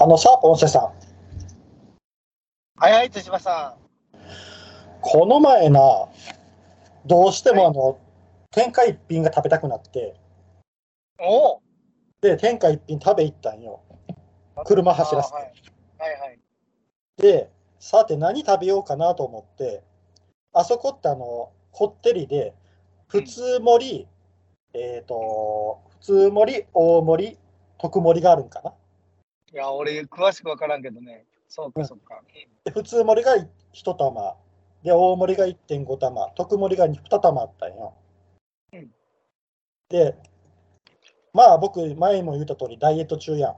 あのさ、音声さん、はいはい、手島さこの前な、どうしてもあの、天下一品が食べたくなって、ん。おおで、天下一品食べ行ったんよ。車走らせて。はいはいはい。で、さて何食べようかなと思って、あそこってあの、こってりで、普通盛り、えっ、と、普通盛り、大盛り、特盛りがあるんかな。いや、俺、詳しくわからんけどね。そうか、そうか。で普通盛りが1玉、で、大盛りが1.5玉、特盛りが2玉あったんよ。うんで、まあ僕、前も言った通り、ダイエット中やん。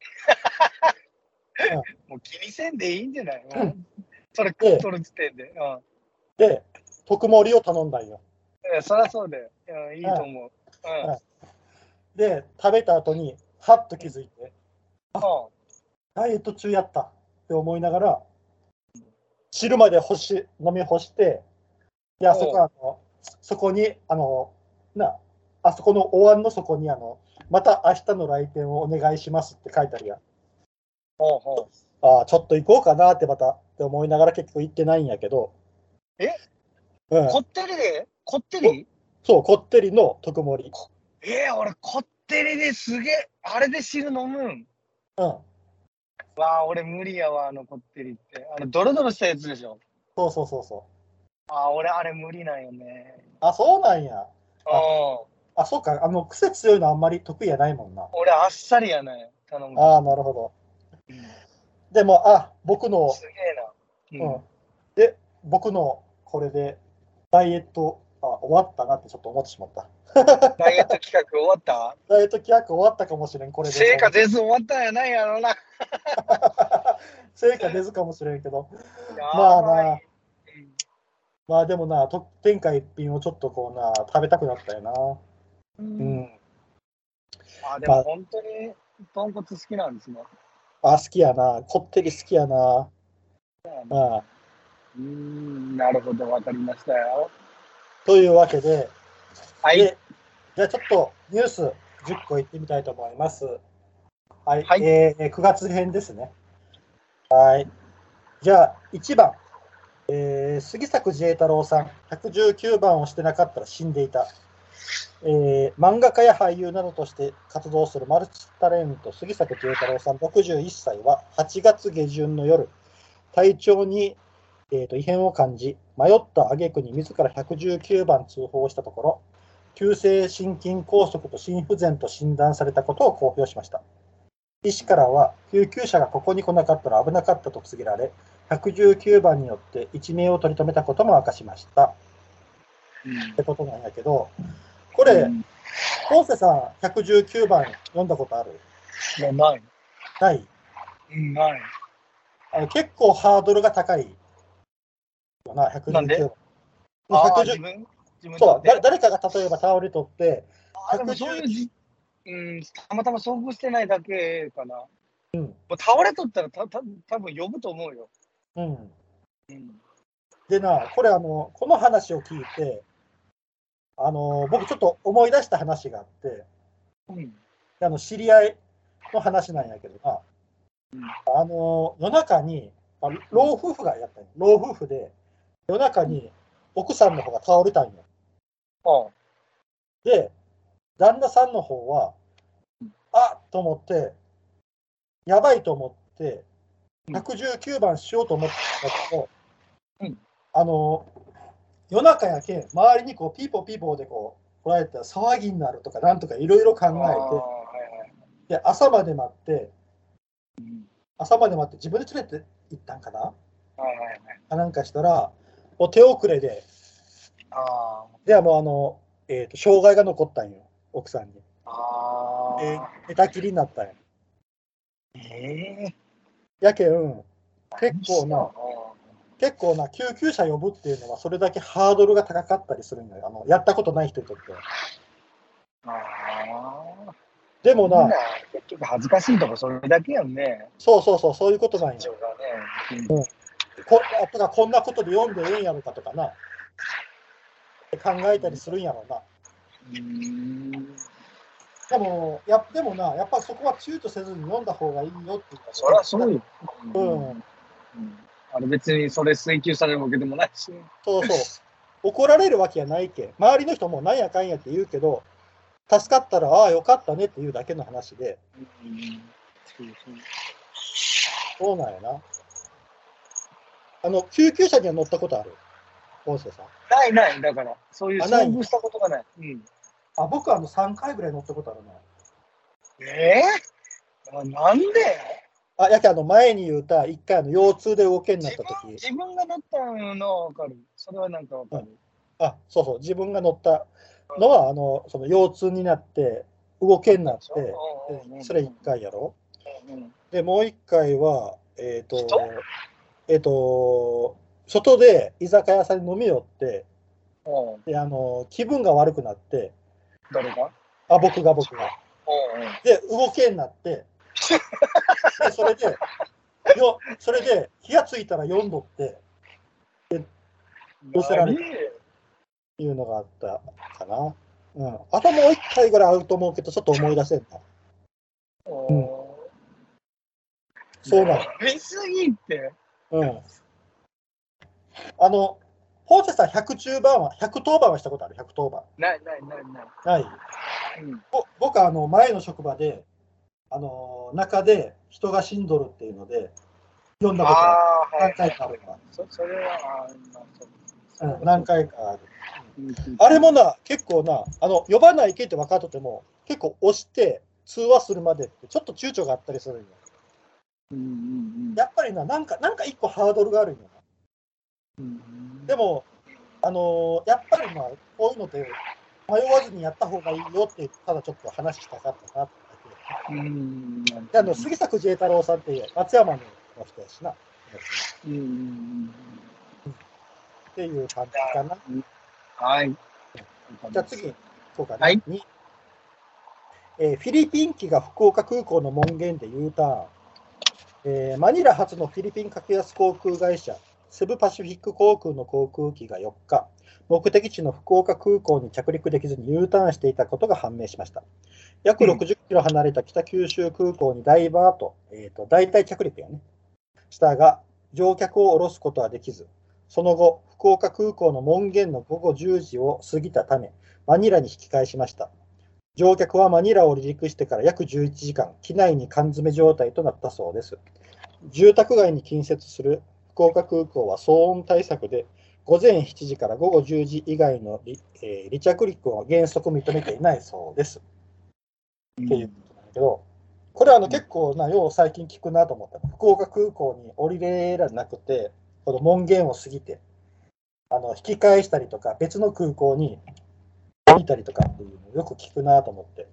もう気にせんでいいんじゃない、うん それ、で取る時点で。うん。で、特盛りを頼んだんよ。いや、そりゃそうだよ。いや、いいと思う。うん。うんで、食べた後に、はっと気づいて、うんダイエット中やったって思いながら、汁まで干し飲み干して、で、あそこあの、そこに、あの、な、あそこのお椀の底に、あの、また明日の来店をお願いしますって書いてあるやん。ほうほああ、ちょっと行こうかなってまたって思いながら結局行ってないんやけど。え？うんう。こってりで？こってり？そう、こってりの特盛り。えー、俺、こってりですげえ、あれで汁飲むん？うん。わあ、俺無理やわ、あのこってりって。あの、ドロドロしたやつでしょ？そうそうそうそう。あー、俺、あれ無理なんよね。あ、そうなんや。うん。あ、そうか。あの、癖強いのあんまり得意やないもんな。俺、あっさりやね。頼む。ああ、なるほど。うんでも、あ、僕の、すげえな。うん。で、僕のこれでダイエット、あ、終わったなってちょっと思ってしまった。ダイエット企画終わった？ダイエット企画終わったかもしれん、これで。成果出ず終わったんやないやろな。成果出ずかもしれんけど。やまあな、まあでもな、と天下一品をちょっとこうな、食べたくなったよな。うんうん。あ、でも本当に豚骨好きなんですね。あ、好きやな。こってり好きやな。ああうん、なるほど、わかりましたよ。というわけで、はい。でじゃあちょっとニュース10個いってみたいと思います。はい。はいえー9月編ですね。はい。じゃあ1番、えー杉作慈英太郎さん、119番をしてなかったら死んでいた。えー漫画家や俳優などとして活動するマルチタレント杉作慈英太郎さん61歳は8月下旬の夜、体調に、えーと異変を感じ、迷った挙句に自ら119番通報したところ、急性心筋梗塞と心不全と診断されたことを公表しました。医師からは、救急車がここに来なかったら危なかったと告げられ、119番によって一命を取り留めたことも明かしました。ってことなんやけど、これ、うんポンセさん、119番読んだことある？いや、ない。ない？うん、ない。あの結構ハードルが高いよな、119なんで？番。ああ、110自分自分？そう、でだ誰かが例えば倒れとって、あでもそういうじ、うん、たまたま遭遇してないだけかな。うん、もう倒れとったらたた多分呼ぶと思うよ。うん。うん。でな、これあの、この話を聞いて、あの僕ちょっと思い出した話があって、うん。あの知り合いの話なんやけどな、うんあの夜中に、あ老夫婦がやったんよ老夫婦で、夜中に奥さんの方が倒れたんよ。あで、旦那さんの方は、あっと思って、やばいと思って、うん119番しようと思ったけど、うんあの、夜中やけん、周りにこうピーポーピーポーでこう、来られたら騒ぎになるとか、なんとかいろいろ考あ。ああはいはい。えて、で、朝まで待って、うん朝まで待って自分で連れて行ったんかな？はいはいはい。かなんかしたら、もう手遅れで、あではもうあの、えーと、障害が残ったんよ、奥さんに。あ。あ寝たきりになったんよ。ええやけん、結構な、あ結構な、救急車呼ぶっていうのは、それだけハードルが高かったりするんよ。あのやったことない人にとっては。あ。でもな、結局恥ずかしいとこそれだけやんね。そうそうそう、そういうことなんよ。一応がね。こあとかこんなことで読んでええんやろかとかな、考えたりするんやろな。うん。でも、やでもな、やっぱそこは躊躇せずに読んだ方がいいよっていうそりゃそうよ。うんうんあれ別にそれ追求されるわけでもないし。そうそう。怒られるわけやないけん。周りの人もなんやかんやって言うけど、助かったら、ああ、よかったねっていうだけの話で、うんそうなんやな。あの、救急車には乗ったことある？音声さん。ないない、だから、そういう遭遇したことがない。うん、あ、僕はあの3回ぐらい乗ったことあるね。えー、あなんで？あ、やけあの前に言うた、一回あの腰痛で動けになった時自分が乗ったのはわかる。それはなんかわかる。あ、そうそう、自分が乗ったのは、あの、その腰痛になって、動けになって、うんうんうんそれ1回やろ。うんで、もう1回は、えっ、と人、えっ、と、外で居酒屋さんに飲み寄って、うんうんで、あの、気分が悪くなって、誰が？あ、僕が僕が。うんうんで、動けになって、で、それで、よ、それで、気がついたら4度ってどうせられ何いうのがあったかな。うん。あともう1回ぐらいあると思うけど、ちょっと思い出せんな。うんそうなの。見すぎって。うん。あの、ポーチェさん110番は、110番はしたことある ?110 番。ないないないない。ない？うんぼ僕はあの前の職場で、あの中で人が死んどるっていうので、読んだことあああ、は何い。回かあるわそそれは、あうる。うん、何回かある。うんあれもな、結構な、あの呼ばないけって分かっとっても、結構押して通話するまでって、ちょっと躊躇があったりするんよ。うんうんやっぱりな、なんか、なんか一個ハードルがあるんよな。うん。でも、あのやっぱりまあ、こういうので、迷わずにやった方がいいよって、ただちょっと話したかったなってだけ。うん。であの杉作 J 太郎さんって松山の人やしな。っうんうんうん。ていう感じかな。はい。じゃあ次、そうかな。はいにえーフィリピン機が福岡空港の門限で U ターン。えーマニラ発のフィリピン格安航空会社、セブパシフィック航空の航空機が4日、目的地の福岡空港に着陸できずに U ターンしていたことが判明しました。約うん60キロ離れた北九州空港にダイバーと、えーと大体着陸やね、したが、乗客を降ろすことはできず、その後、福岡空港の門限の午後10時を過ぎたため、マニラに引き返しました。乗客はマニラを離陸してから約11時間、機内に缶詰状態となったそうです。住宅街に近接する福岡空港は騒音対策で、午前7時から午後10時以外の離,、えー離着陸を原則認めていないそうです。っていうことなんだけど、これはあの結構な、よう最近聞くなと思った。福岡空港に降りれらなくて、この門限を過ぎて、あの引き返したりとか、別の空港に降りたりとかっていうのをよく聞くなと思って。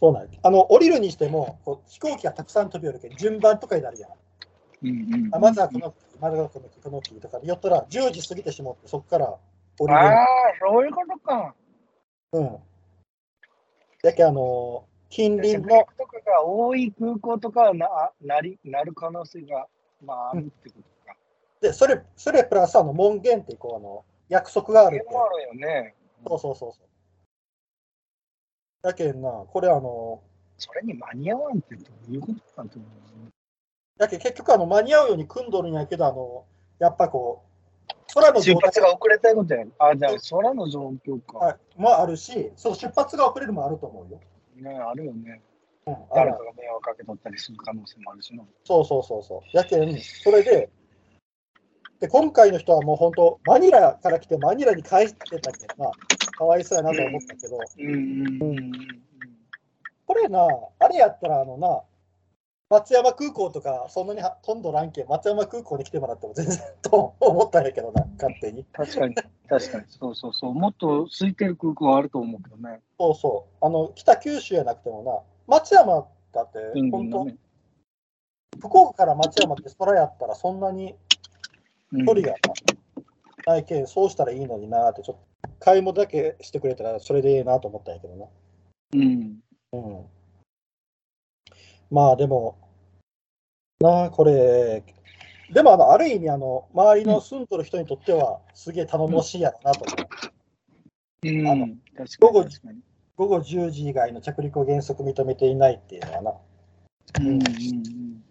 そうなんやあの降りるにしても、こう飛行機がたくさん飛び降るけど、順番とかになるやん。うんうん。あまずはこの、まずはこのこの機とかで、よったら10時過ぎてしまって、そこから降りれる。ああ、そういうことか。うん。だけどあの、近隣のとかが多い空港とかはななりなる可能性が、まあ、あるってことか。で、それ、それプラスあの門限ってこうあの約束があそるって。あるよね。そうそうそうそう。だけんな、これあの、それに間に合わんってどういうことなんて思うだけど結局あの間に合うように組んどるんやけど、あの、やっぱこう、空の出発が遅れたことやる。あ、じゃあ空の状況か。はいもあるし、そう出発が遅れるもあると思うよ。ね、あるよね。うん、誰かが迷惑かけとったりする可能性もあるしな。そうそうそうそう。やけん、それで、で、今回の人はもう本当、マニラから来てマニラに帰ってたけどな、かわいそうやなと思ったけど、うんうんうんこれな、あれやったら、あのな、松山空港とか、そんなには飛んどらんけん、松山空港に来てもらっても全然と思ったんやけどな、勝手に。確かに、確かに、そうそうそう。もっと空いてる空港はあると思うけどね。そうそう。あの、北九州やなくてもな、松山だって、本当、ね。福岡から松山って空やったらそんなにうん距離がないけん、そうしたらいいのになって、ちょっと、買い物だけしてくれたらそれでいいなと思ったんやけどな。うん。うん。まあでも、なあ、これ、でもあの、ある意味、あの、周りの住んどる人にとっては、すげえ頼もしいやろなと思うん、あの確午後。午後10時以外の着陸を原則認めていないっていうのはな、うんうんうん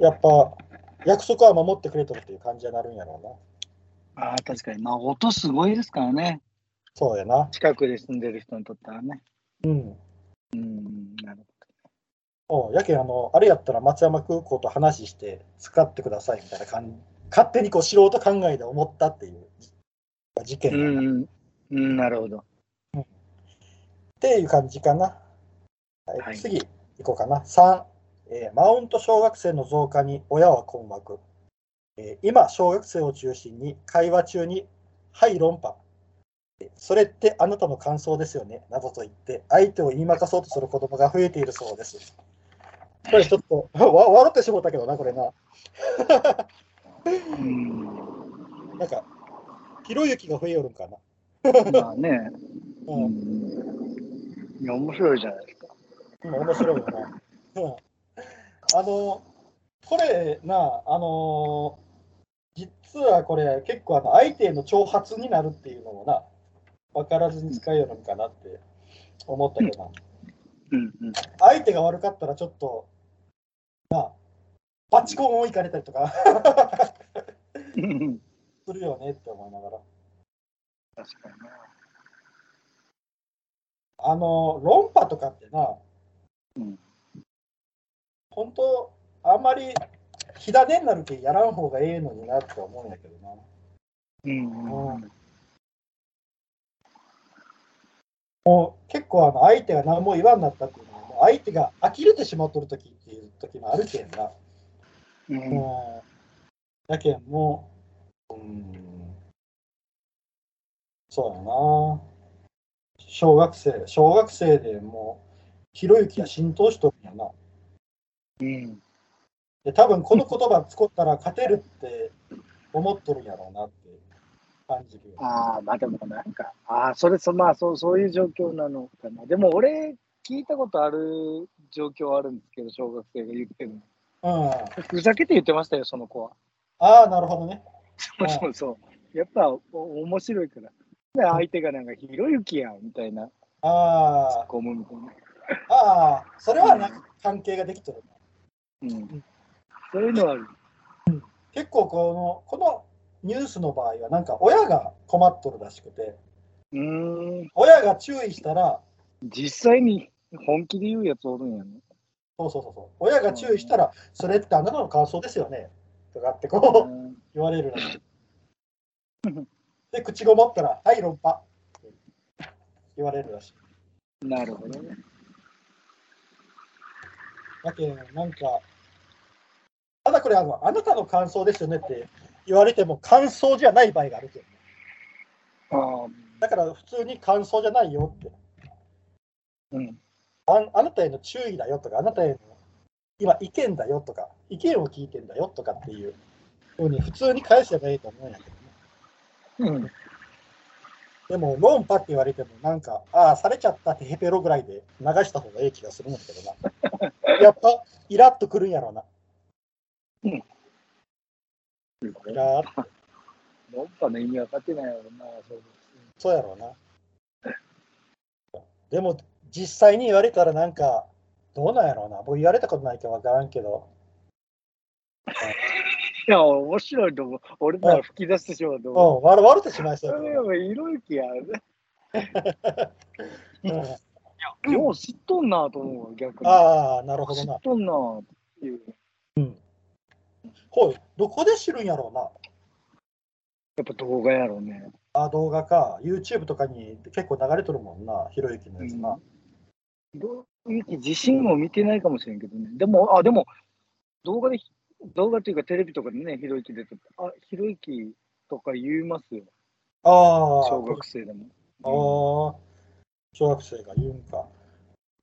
やっぱ約束は守ってくれとるっていう感じになるんやろうな。ああ、確かに。まあ、音すごいですからね。そうやな。近くで住んでる人にとってはね。うん。うん、なるおうやけんあの、あれやったら松山空港と話して使ってくださいみたいな感じ、勝手にこう素人考えで思ったっていう事件うん、うん、なるほど。ていう感じかな。はいはい次行こうかな。3、えーマウント小学生の増加に親は困惑。えー今、小学生を中心に会話中に、はい、論破。えーそれってあなたの感想ですよね、などと言って、相手を言いまかそうとする子供が増えているそうです。これちょっと、わ笑ってしもったけどな、これな。うん、なんか、ひろゆきが増えよるんかな。まあね。う、うんん。いや、面白いじゃないですか。うん面白いよな。うん、あの、これな、あの実はこれ、結構あの相手への挑発になるっていうのもな、分からずに使えよるんかなって思ったけどな、うん、うん。相手が悪かったらちょっと、な、バチコンをいかれたりとかうんするよねって思いながら。確かにな。あの、論破とかってな、うん本当、あんまり火種になるけやらん方がええのになって思うんやけどな。うん、うん。もう結構あの相手が何も言わんなったっていうのは、もう相手が呆れてしまっとる時っていう時もあるけんな。ううんん。だけんもう、うん、そうやな。小学生、小学生でもう、ひろゆきが浸透しとるんやな。うん。で、多分この言葉使ったら勝てるって思っとるんやろうなって感じるよ。ああ、まあでもなんか、ああ、それそ、まあそう、そういう状況なのかな。でも俺、聞いたことある状況あるんですけど、小学生が言ってるの。うん。ふざけて言ってましたよ、その子は。ああ、なるほどね。そうそうそう。やっぱお面白いから。で、相手がなんか、ひろゆきやんみたいな、あゴムみたいな。あ、ああ、それはな関係ができとるな。うん。そういうのはある。結構このこのニュースの場合はなんか親が困っとるらしくてうーん。親が注意したら実際に本気で言うやつおるんやね。そうそうそうそう親が注意したらそれってあなたの感想ですよねとかってうこうん言われるらしいで口ごもったらはい論破って言われるらしいなるほどね。だけどなんかただこれあのあなたの感想ですよねって言われても感想じゃない場合があるけどねああ。だから普通に感想じゃないよってうん。ああなたへの注意だよとか、あなたへの今意見だよとか、意見を聞いてんだよとかっていうふうに普通に返せばいいと思うんやけどね。うん。でも、論破って言われても、なんか、ああ、されちゃったってヘペロぐらいで流した方がいい気がするんだけどな。やっぱ、イラッとくるんやろうな。イラーっと論破の意味分かってないやろな、そうそうやろうな。でも、実際に言われたらなんか、どうなんやろうな。僕言われたことないかわからんけど。いや、面白いと思う。俺なら吹き出してしまうとう思う。ん、笑笑ってしまいそうそれはひろゆきやね。な。うんよう知っとんなと思うわ、逆に。ああ、なるほどな知っ。とんなっていう。ほい、どこで知るんやろうな。やっぱ動画やろうね。あ、動画か。YouTube とかに結構流れとるもんな、ひろゆきのやつな。ひろゆき自身も見てないかもしれんけどね。でも、あ、でも、動画で、動画っていうかテレビとかでね、ひろゆき出てて、あ、ひろゆきとか言いますよ。ああ、小学生でも。ああ、小学生が言うんか。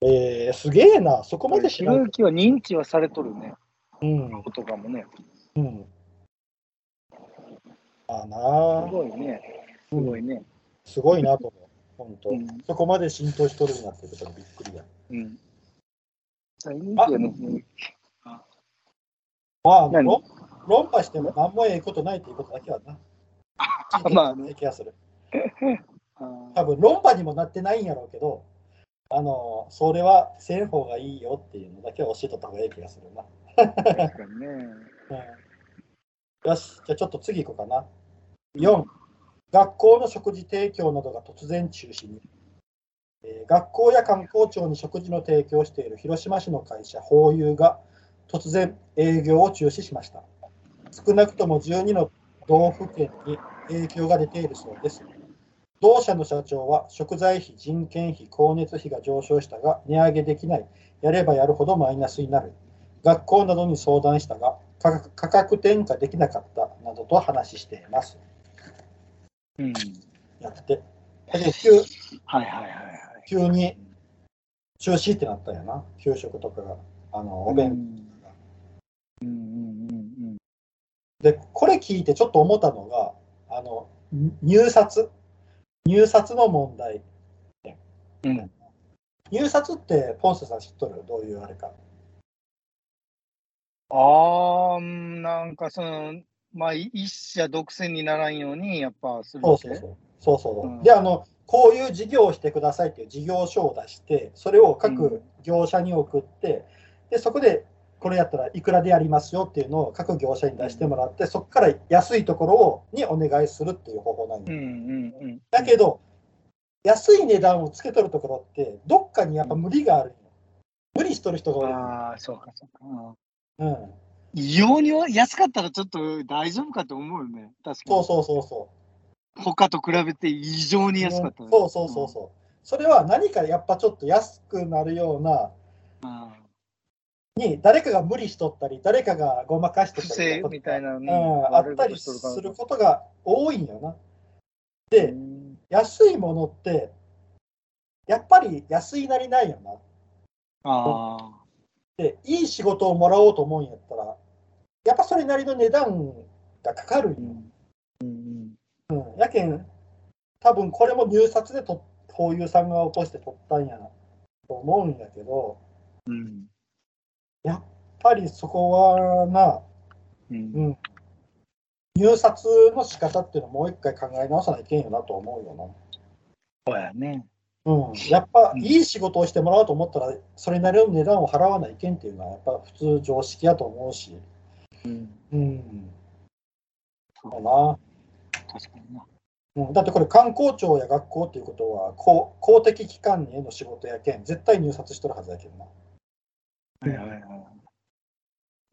えー、すげえな、そこまでひ知らん。ろゆきは認知はされとるね。うん、とかもね。うん。ああすなごいね。すごいね。すごいなと思う。本当、うんそこまで浸透しとるんだってことにびっくりや。うん。大人気やね。まあ、何？論論破しても何もええことないっていうことだけはな。まあいい気がする。あ多分論破にもなってないんやろうけど、あの、それはせん方がいいよっていうのだけは教えとった方がいい気がするな。確かにね。うん、よし、じゃあちょっと次行こうかな。4、学校の食事提供などが突然中止に。えー学校や観光庁に食事の提供をしている広島市の会社、ホーユーが突然営業を中止しました。少なくとも12の道府県に影響が出ているそうです。同社の社長は食材費、人件費、光熱費が上昇したが値上げできない、やればやるほどマイナスになる。学校などに相談したが価格転嫁できなかったなどと話しています。うん。やって。だけど急はいはいはいはい。急に中止ってなったんやな、給食とかが。あのおう弁んうんうんうんで、これ聞いてちょっと思ったのが、あの入札、入札の問題。うん。うん。入札って、ポンセさん知っとる？どういうあれか。ああ、なんかその、まあ、一社独占にならんように、やっぱするそうそうそう。そうそう、うんで、あの、こういう事業をしてくださいっていう事業書を出して、それをう各ん業者に送って、で、そこで、これやったらいくらでやりますよっていうのを各業者に出してもらって、そこから安いところをにお願いするっていう方法なんようんうんうん。だけど、安い値段をつけとるところって、どっかにやっぱ無理があるんよ。無理しとる人が多い。ああ、そうかそうか。うん。異様に安かったらちょっと大丈夫かと思うよね。確かに。そうそうそうそう。他と比べて異常に安かったら、そうそうそうそう。それは何かやっぱちょっと安くなるような、うん。に誰かが無理しとったり、誰かがごまかしと不ったりみたいなうん、あったりすることが多いんよな。で、うん安いものって、やっぱり安いなりないよな。ああ。で、いい仕事をもらおうと思うんやったら、やっぱそれなりの値段がかかるんよ。うんうんうん、やけん、多分これも入札でと、こういうさんが落として取ったんやなと思うんやけど、うんやっぱりそこはな、うんうん、入札の仕方っていうのをもう一回考え直さないといけんよなと思うよそうやね。な。うん、やっぱうんいい仕事をしてもらおうと思ったら、それなりの値段を払わないけんっていうのは、やっぱ普通常識やと思うし、うん。うん、そうかな。確かにな。うん、だってこれ観光庁や学校っていうことは公公的機関への仕事やけん絶対入札しとるはずやけんな。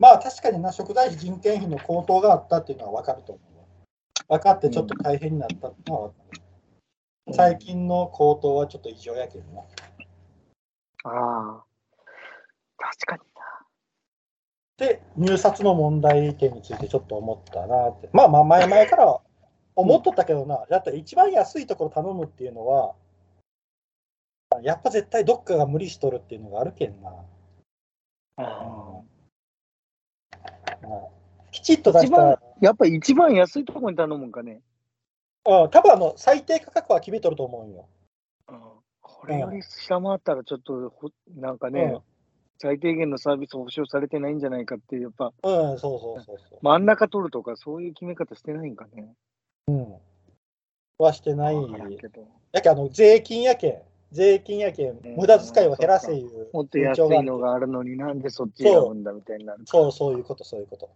まあ確かにな食材費人件費の高騰があったっていうのは分かると思うわ。分かってちょっと大変になったっていうのは分かる、最近の高騰はちょっと異常やけんな。ああ。確かにで入札の問題点についてちょっと思ったなって。まあまあ前々から思っとったけどな。だって一番安いところ頼むっていうのはやっぱ絶対どっかが無理しとるっていうのがあるけんな。な。あきちっと出一番したら、やっぱり一番安いところに頼むんかね。うん、多分あの最低価格は決めとると思うんよ。これより下回ったらちょっとほ、なんかね、最低限のサービス保証されてないんじゃないかっていう、やっぱうん、うん、そうそうそうそう。真ん中取るとか、そういう決め方してないんかね。うん。はしてない。けど。やけんあの税金やけん、税金やけん、うん無駄遣いを減らせいうもっと安いのがあるのになんでそっち選ぶんだみたいになる。そう、そういうこと、そういうこと。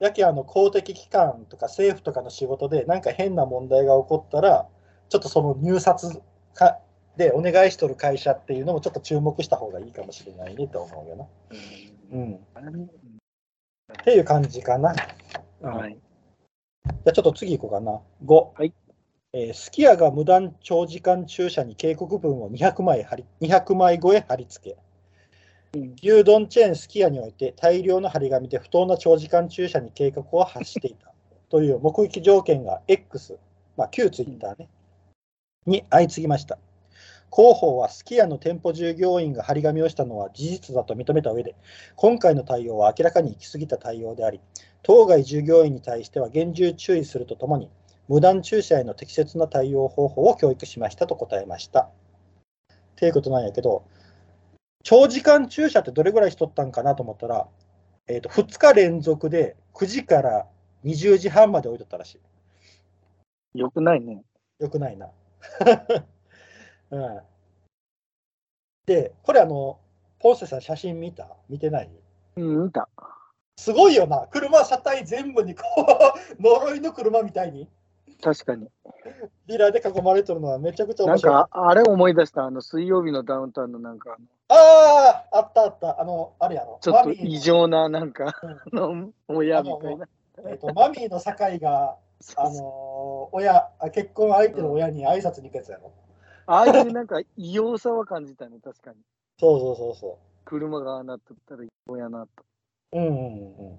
やけんあの公的機関とか政府とかの仕事でなんか変な問題が起こったら、ちょっとその入札かでお願いしとる会社っていうのもちょっと注目した方がいいかもしれないねと思うよな。うん。っていう感じかな。はい。じゃあちょっと次行こうかな。5。はいえき家が無断長時間駐車に警告文を200枚貼り200枚超え貼り付け、うん牛丼チェーンすき家において大量の張り紙で不当な長時間駐車に計画を発していた。という目撃条件が X、まあ、旧ツイッターね、に相次ぎました。広報はすき家の店舗従業員が張り紙をしたのは事実だと認めた上で、今回の対応は明らかに行き過ぎた対応であり、当該従業員に対しては厳重注意するとともに、無断駐車への適切な対応方法を教育しましたと答えました。っていうことなんやけど、長時間駐車ってどれぐらいしとったんかなと思ったら、えー、と2日連続で9時から20時半まで置いとったらしい。よくないね。よくないな。うん、で、これあの、ポンセさん写真見た？見てない？うん、見た。すごいよな。車車体全部にこう、呪いの車みたいに、確かに。ビラで囲まれてるのはめちゃくちゃなん面白い。か、あれ思い出した、あの、水曜日のダウンタウンのなんか、ああ、あったあった。あの、あれやろ。ちょっと異常な、なんか、うんあの、親みたいな。えっと、マミーの酒井が、あのー親あ、結婚相手の親に挨拶に行くやつやろ。ああいうなんか異様さは感じたね、確かに。そうそうそうそ車がなっとったら異様やなと。う。うんうんうん。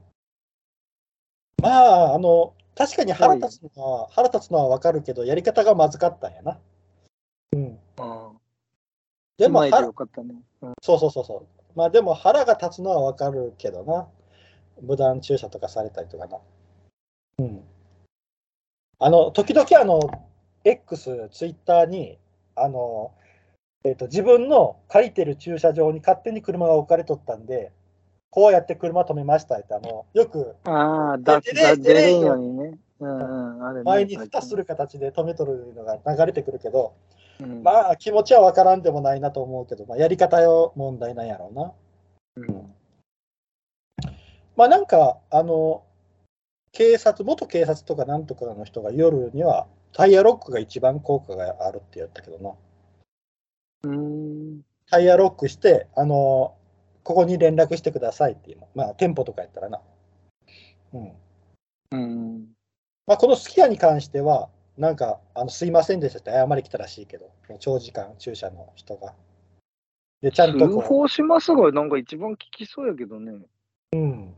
まあ、あの、確かに腹立つのは、腹立つのはわかるけど、やり方がまずかったんやな。うん。うん。でも、前で腹よかったね。うん。そうそうそうそう。まあでも腹が立つのはわかるけどな。無断駐車とかされたりとかな。うん。あの、時々あの、X、ツイッターに、あの、えっ、と、自分の借りてる駐車場に勝手に車が置かれとったんで、こうやって車止めましたって、あの、よくああ、だ、だ、出れんようにね。うんうん、あれね。前に蓋する形で止めとるのが流れてくるけど、うん。まあ気持ちはわからんでもないなと思うけど、まあやり方よ問題なんやろうな。うん。まあなんか、あの、警察、元警察とかなんとかの人が夜にはタイヤロックが一番効果があるって言ったけどな。うん。タイヤロックして、あの、ここに連絡してくださいっていうの。まあ店舗とかやったらな。うん。うん。まあこのすき家に関しては、なんか、あのすいませんでしたって謝り来たらしいけど、長時間駐車の人が。で、ちゃんと通こ報しますが、なんか一番聞きそうやけどね。う、うん。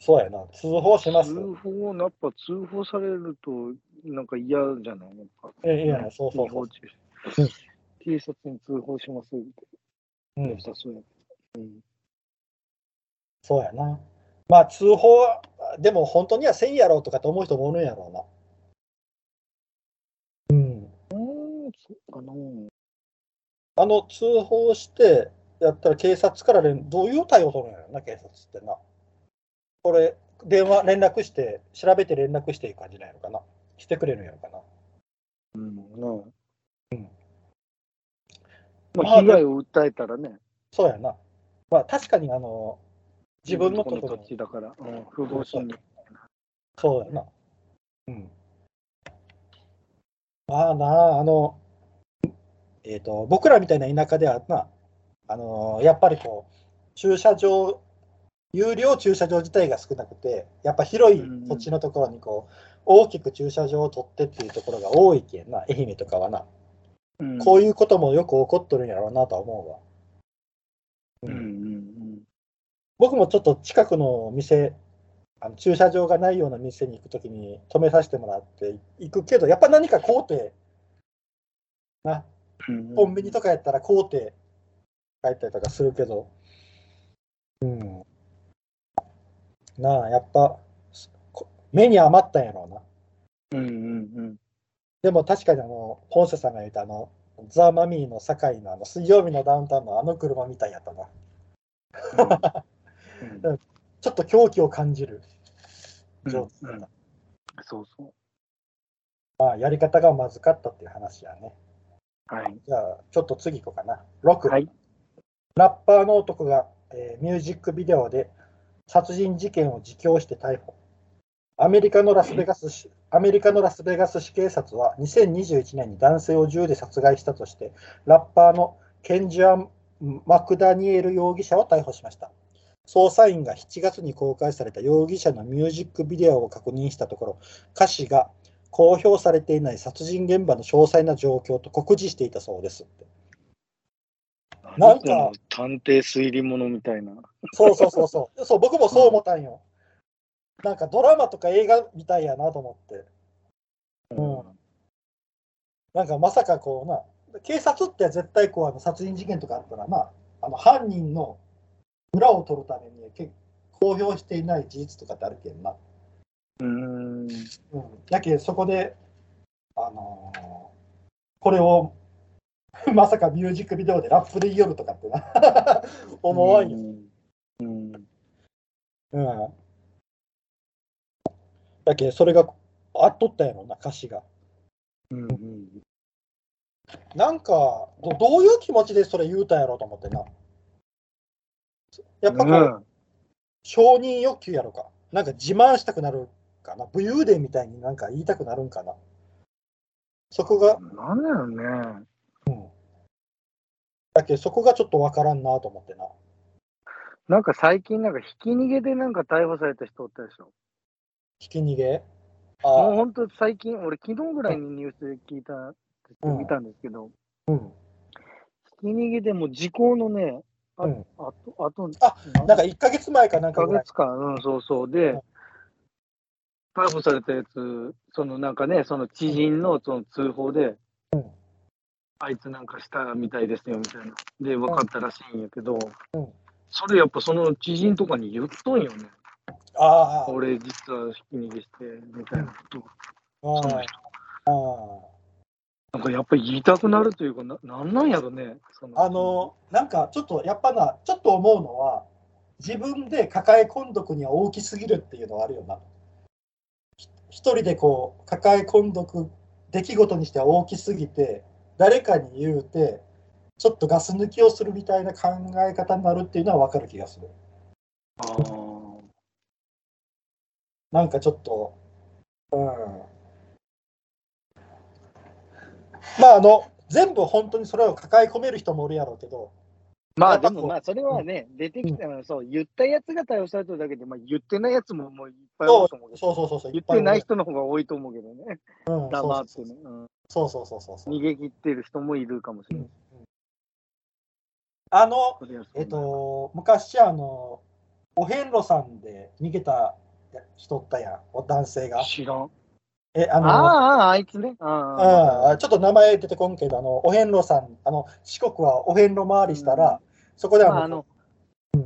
そうやな、通報します。通報、やっぱ通報されると、なんか嫌じゃない？やっぱ。えいや、そうそうそう。警察に通報しますってうんそうや。うん。そうやな。まあ通報は、でも本当にはせんやろうとかと思う人もおるんやろうな。うん。うん、そうかな。あの通報してやったら警察から連どういう対応取るんやろな、警察ってな。これ、電話、連絡して、調べて連絡していい感じなんやろかな。してくれるんやろかな。うん、ね。うんまあ、まあ被害を訴えたらね、そうやな。まあ確かにあの、自分のところにこの土地だから、うん、不法侵入。そうやな。うん。まあな、あの、えっ、と、僕らみたいな田舎ではな、あのやっぱりこう、駐車場、有料駐車場自体が少なくて、やっぱ広い土地のところにこう、大きく駐車場を取ってっていうところが多いけんな、愛媛とかはな。うんこういうこともよく起こっとるんやろうなとは思うわ。うんうん僕もちょっと近くの店、あの駐車場がないような店に行くときに止めさせてもらって行くけど、やっぱ何か買うて、な、うん。コンビニとかやったら買うて帰ったりとかするけど、うん。なあ、やっぱ、こ目に余ったんやろうな。うんうんでも確かにあの、ポンセさんが言ったあの、ザ・マミーの堺のあの水曜日のダウンタウンのあの車みたいやったな。うん。うん ちょっと狂気を感じる状況だった。そうそう。まあ、やり方がまずかったっていう話やね。はい。じゃあ、ちょっと次行こうかな。6、はい。ラッパーの男が、えーミュージックビデオで殺人事件を自供して逮捕。アメリカのラスベガス市アメリカのラスベガス市警察は2021年に男性を銃で殺害したとして、ラッパーのケンジュアン・マクダニエル容疑者を逮捕しました。捜査員が7月に公開された容疑者のミュージックビデオを確認したところ、歌詞が公表されていない殺人現場の詳細な状況と酷似していたそうです。なんか探偵推理物みたいな。そうそうそうそう。そう、僕もそう思ったんよ。なんかドラマとか映画みたいやなと思って。うん。なんかまさかこうな、警察って絶対こうあの殺人事件とかあったらな、あの犯人の裏を取るために結公表していない事実とかってあるけんな。うん。うん。だけどそこで、あのーこれを まさかミュージックビデオでラップで言いよるとかってな 思わんよ。うん。うん。だけどそれがあっとったやろな、歌詞が。うんうん。なんかど、どういう気持ちでそれ言うたんやろうと思ってな。やっぱこう、うん承認欲求やろか。なんか自慢したくなるかな。武勇伝みたいになんか言いたくなるんかな。そこが、なんだよね。だけどそこがちょっとわからんなと思ってな。なんか最近、なんかひき逃げでなんか逮捕された人おったでしょ。ひき逃げ？もうあ本当最近、俺昨日ぐらいにニュースで聞いた、うん見たんですけど、うん。ひき逃げでもう時効のね、あ,、うんあと、あと、あななんか1ヶ月前かなん1ヶかぐらい。月間、うん、そうそう。でうん、逮捕されたやつ、そのなんかね、その知人のその通報で、うんあいつなんかしたみたいですよみたいな。で、分かったらしいんやけど、うんそれやっぱその知人とかに言っとんよね。ああ、俺実はひき逃げして、みたいなこと。あその人あ、なんかやっぱり言いたくなるというか、ななんなんやろね。そあの、なんかちょっとやっぱな、ちょっと思うのは、自分で抱え込んどくには大きすぎるっていうのはあるよな。ひ一人でこう、抱え込んどく出来事にしては大きすぎて、誰かに言うて、ちょっとガス抜きをするみたいな考え方になるっていうのは分かる気がする。あーなんかちょっと、うん。まあ、あの、全部本当にそれを抱え込める人もおるやろうけど、まあでもまあそれはね、出てきたのはそう、言ったやつが逮捕されてるだけで、まあ言ってないやつももういっぱいいると思うけど、そうそうそうそう、言ってないっ人の方が多いと思うけどね、うん黙ってそうね、うんそうそうそうそうそう。逃げ切ってる人もいるかもしれない。あの、そりゃそうだえっと、昔、あの、お遍路さんで逃げた人ったやん、お男性が。知らん。え、あの、ああ、あいつね。あうん、ちょっと名前出てこんけど、あの、お遍路さん、あの、四国はお遍路回りしたら、そこであの、ああの、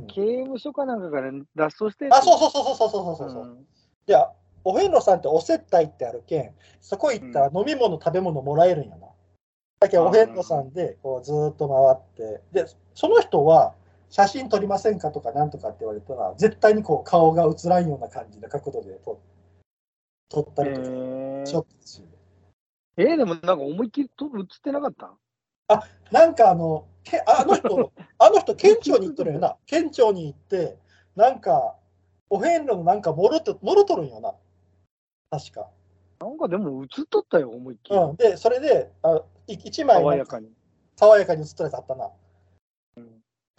刑務所かなんかから脱走してるあ、そうそうそうそうそうそうそう。んいや、お遍路さんってお接待ってあるけん、そこ行ったら飲み物、食べ物もらえるんやな。だけど、お遍路さんでこうずーっと回って、で、その人は写真撮りませんかとかなんとかって言われたら、絶対にこう顔が映らんような感じの角度で撮撮ったりとか、えしょったしえー、でもなんか思いっきりと映ってなかった？なんかあの、けあの人、あの人、県庁に行ってるよな。県庁に行って、なんか、お遍路のなんかもろと、もろとるんよな。確か。なんかでも映っとったよ、思いっきり。うん。で、それで、あい一枚爽やかに。爽やかに映ったやつあったな。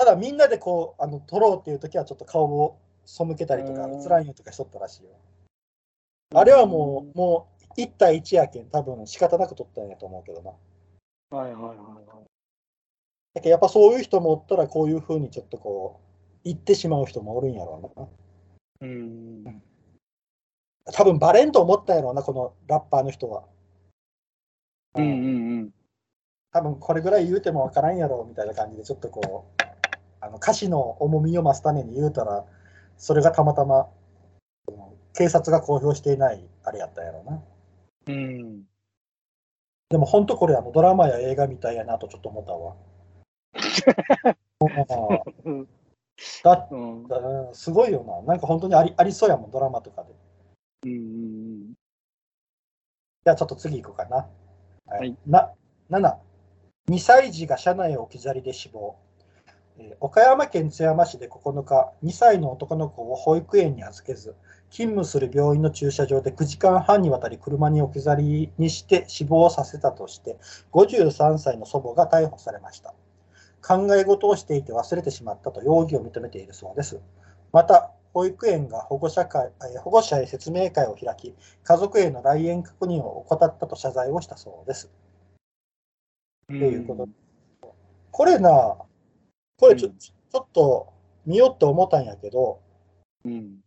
うんただ、みんなでこう、あの撮ろうっていう時は、ちょっと顔を背けたりとか、うん映らんよとかしとったらしいよ。あれはもう、もう、1対1やけん、多分仕方なく撮ったんやと思うけどな。う。はいはいはいはい。だけどやっぱそういう人もおったら、こういうふうにちょっとこう、言ってしまう人もおるんやろうな。うん。多分バレんと思ったやろうな、このラッパーの人は。うんうんうん。多分これぐらい言うてもわからんやろうみたいな感じで、ちょっとこう、あの歌詞の重みを増すために言うたら、それがたまたま、警察が公表していないあれやったんやろうな。うん。でも本当これあのドラマや映画みたいやなとちょっと思ったわ。うんだうん。うんすごいよな。なんか本当にありありそうやもん、ドラマとかで。うん。じゃあちょっと次行こうかな。ははいな7、2歳児が車内を置き去りで死亡。えー岡山県津山市で9日、2歳の男の子を保育園に預けず、勤務する病院の駐車場で9時間半にわたり車に置き去りにして死亡させたとして、53歳の祖母が逮捕されました。考え事をしていて忘れてしまったと容疑を認めているそうです。また、保育園が保護者会えー保護者へ説明会を開き、家族への来園確認を怠ったと謝罪をしたそうです。ということこれな、これちょ,、うんちょっと見ようって思ったんやけど、うん。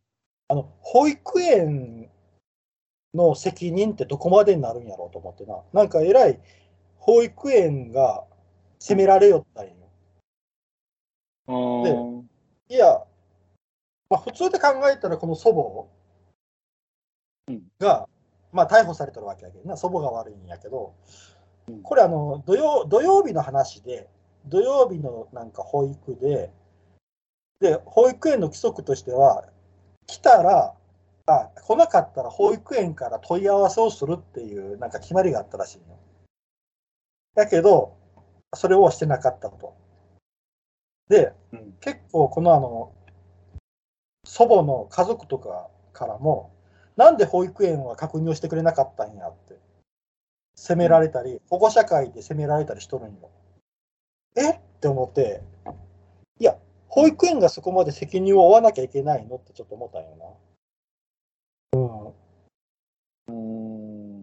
あの保育園の責任ってどこまでになるんやろうと思ってな、なんかえらい保育園が責められよったんよ。あー。いや、まあ、普通で考えたら、この祖うん母が、まあ、逮捕されてるわけやけどな、祖母が悪いんやけど。うん、これあの土曜、土曜日の話で、土曜日のなんか保育で、で、保育園の規則としては、来たらあ来なかったら保育園から問い合わせをするっていうなんか決まりがあったらしいの。だけど、それをしてなかったと。で、うん結構このあの、祖母の家族とかからも、なんで保育園は確認をしてくれなかったんやって、責められたり、保護者会で責められたりしとるんよ。え？って思って、いや、保育園がそこまで責任を負わなきゃいけないのってちょっと思ったんよな。うん。うん。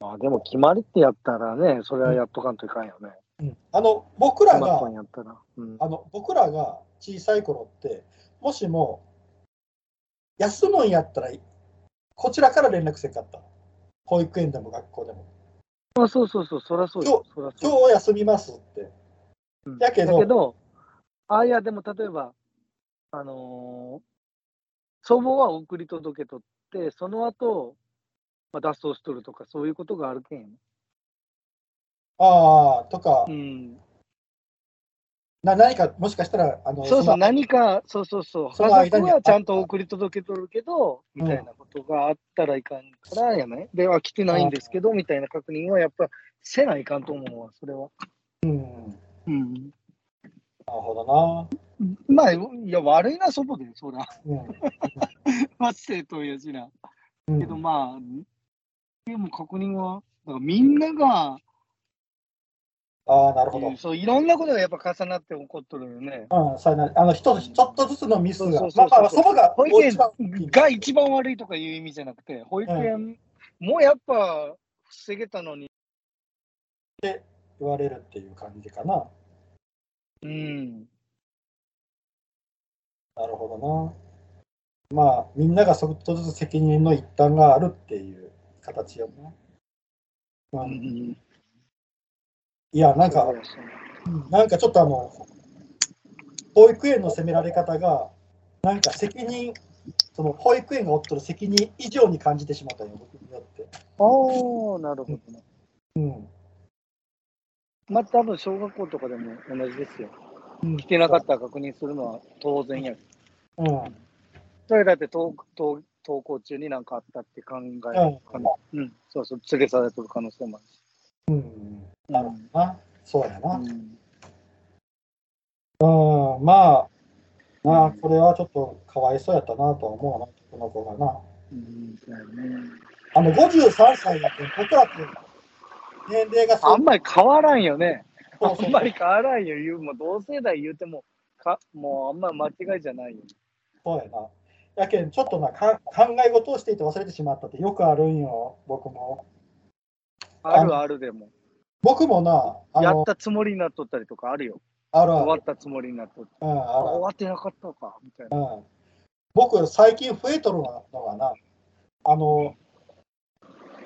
まあでも決まりってやったらね、それはやっとかんといかんよね。うん、あの、僕らが。うん。あの、僕らが小さい頃って、もしも、休むんやったら、こちらから連絡せんかった。保育園でも学校でも。あそうそうそう、そりゃそうよ。そりゃそう今日休みますって。うんやけどだけど、あいや、でも例えば、あのー祖母は送り届けとって、その後、まあ、脱走しとるとか、そういうことがあるけん。ああ、とかう、ん。な何か、もしかしたら、あの、そうそう、の何か、そうそうそう、その家間に族はちゃんと送り届けとるけど、うんみたいなことがあったらいかんからやね。では来てないんですけど、みたいな確認はやっぱせないかんと思うわ、それは。うん、なるうん。ほどな。まあ、いや、悪いな、祖母で、そら。うん。まあ、生徒やしな。うんけどまあ、でも確認は、だからみんなが、ああ、なるほど。そういろんなことがやっぱ重なって起こっとるよね。うん、そうやなあの、一つ、ちょっとずつのミスが、そうそうそうそうまあまあ、祖母が保育園が一番悪いとかいう意味じゃなくて、保育園もやっぱ防げたのに、言われるっていう感じかな。うん、なるほどな。まあ、みんながちょっとずつ責任の一端があるっていう形よね。う、うんん、いや、なんかなんかちょっとあの、保育園の責められ方が、なんか責任、その保育園が負ってる責任以上に感じてしまったよ、僕によって。ああ、なるほどね。うん。まあ多分小学校とかでも同じですよ。うん、来てなかったら確認するのは当然や。うん。それだって登登登校中に何かあったって考えるかな。うん、そうそう、連れ去られてる可能性もあるし。うん。なるほどな。そうやな。うんうん、まあ、まあ、これはちょっとかわいそうやったなとは思うな、この子がな。うんそうやねあの、53歳だって、僕らって年齢があんまり変わらんよね。そうそうあんまり変わらんよ。言うもう同世代言うてもか、もうあんまり間違いじゃないよ。そうやな。やけん、ちょっとなか考え事をしていて忘れてしまったってよくあるんよ、僕も。あるあるでも。僕もな、やったつもりになっとったりとかあるよ。あるある。終わったつもりになっとって。うん、あ終あわってなかったか、みたいる。な。うん。僕、最近増えとるのがな、あの、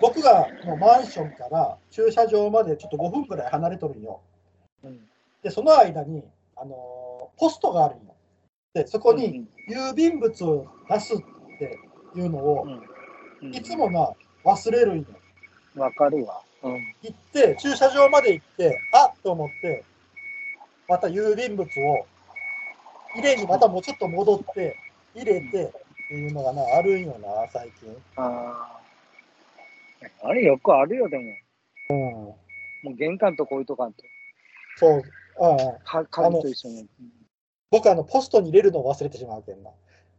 僕がもうマンションから駐車場までちょっと5分ぐらい離れとるんよ。うんで、その間に、あの、ポストがあるんよ。で、そこに郵便物を出すっていうのを、うんうんいつもな、忘れるんよ。わかるわ。うん。行って、駐車場まで行って、あっと思って、また郵便物を入れにまたもうちょっと戻って、入れてっていうのがな、あるんよな、最近。ああ。あれよくあるよ、でも。うん。もう玄関とこ置いとかんと。そう。うんうん、か鍵と一緒に。僕、あの、ポストに入れるのを忘れてしまうけんな。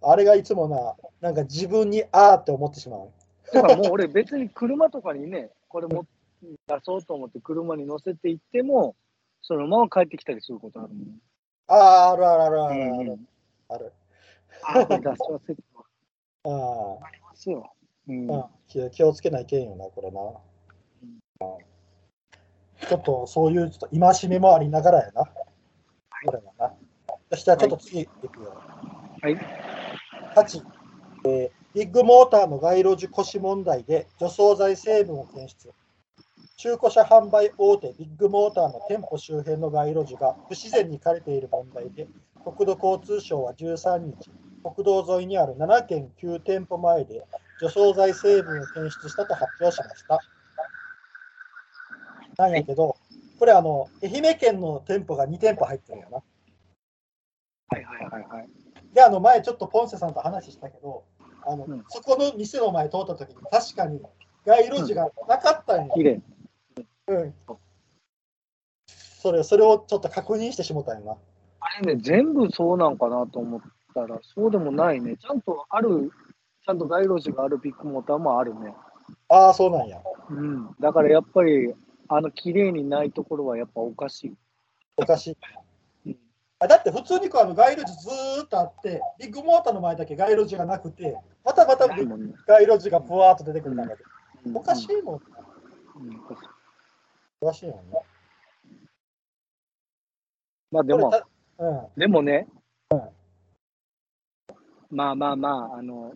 あれがいつもな、なんか自分にあーって思ってしまう。だからもう俺別に車とかにね、これも出そうと思って車に乗せて行っても、そのまま帰ってきたりすることあるもん。あー、あるあるあるあるある。ある。あ、出し忘れてあーますよ。うん。うん。気気をつけないけん。よな、これな。うん。ちょっとそういうちょっと戒めもありながらやな。これはな。そしたらちょっと次いくよ。はい。8、えービッグモーターの街路樹枯死問題で除草剤成分を検出。中古車販売大手ビッグモーターの店舗周辺の街路樹が不自然に枯れている問題で、国土交通省は13日、国道沿いにある7県9店舗前で除草剤成分を検出したと発表しました。なんやけど、これあの、愛媛県の店舗が2店舗入ってるよな。はいはいはいはい。で、あの前ちょっとポンセさんと話したけど、あの、うんそこの店の前通った時に確かに街路樹がなかったんや。綺麗。うん。それ、それをちょっと確認してしもたんやな。あれね、全部そうなんかなと思ったら、そうでもないね。ちゃんとある、ちゃんと街路樹があるビッグモーターもあるね。ああ、そうなんや。うん。だからやっぱり、あの、綺麗にないところはやっぱおかしい。おかしい。うんあだって普通にこうあの街路樹ずーっとあって、ビッグモーターの前だけ街路樹がなくて、またまた。街路樹がぶわーっと出てくるんだけど、うんおかしいもん。うんおかしいおかしいもんね。まあでもうん。でもね、まあまあまあ、あの、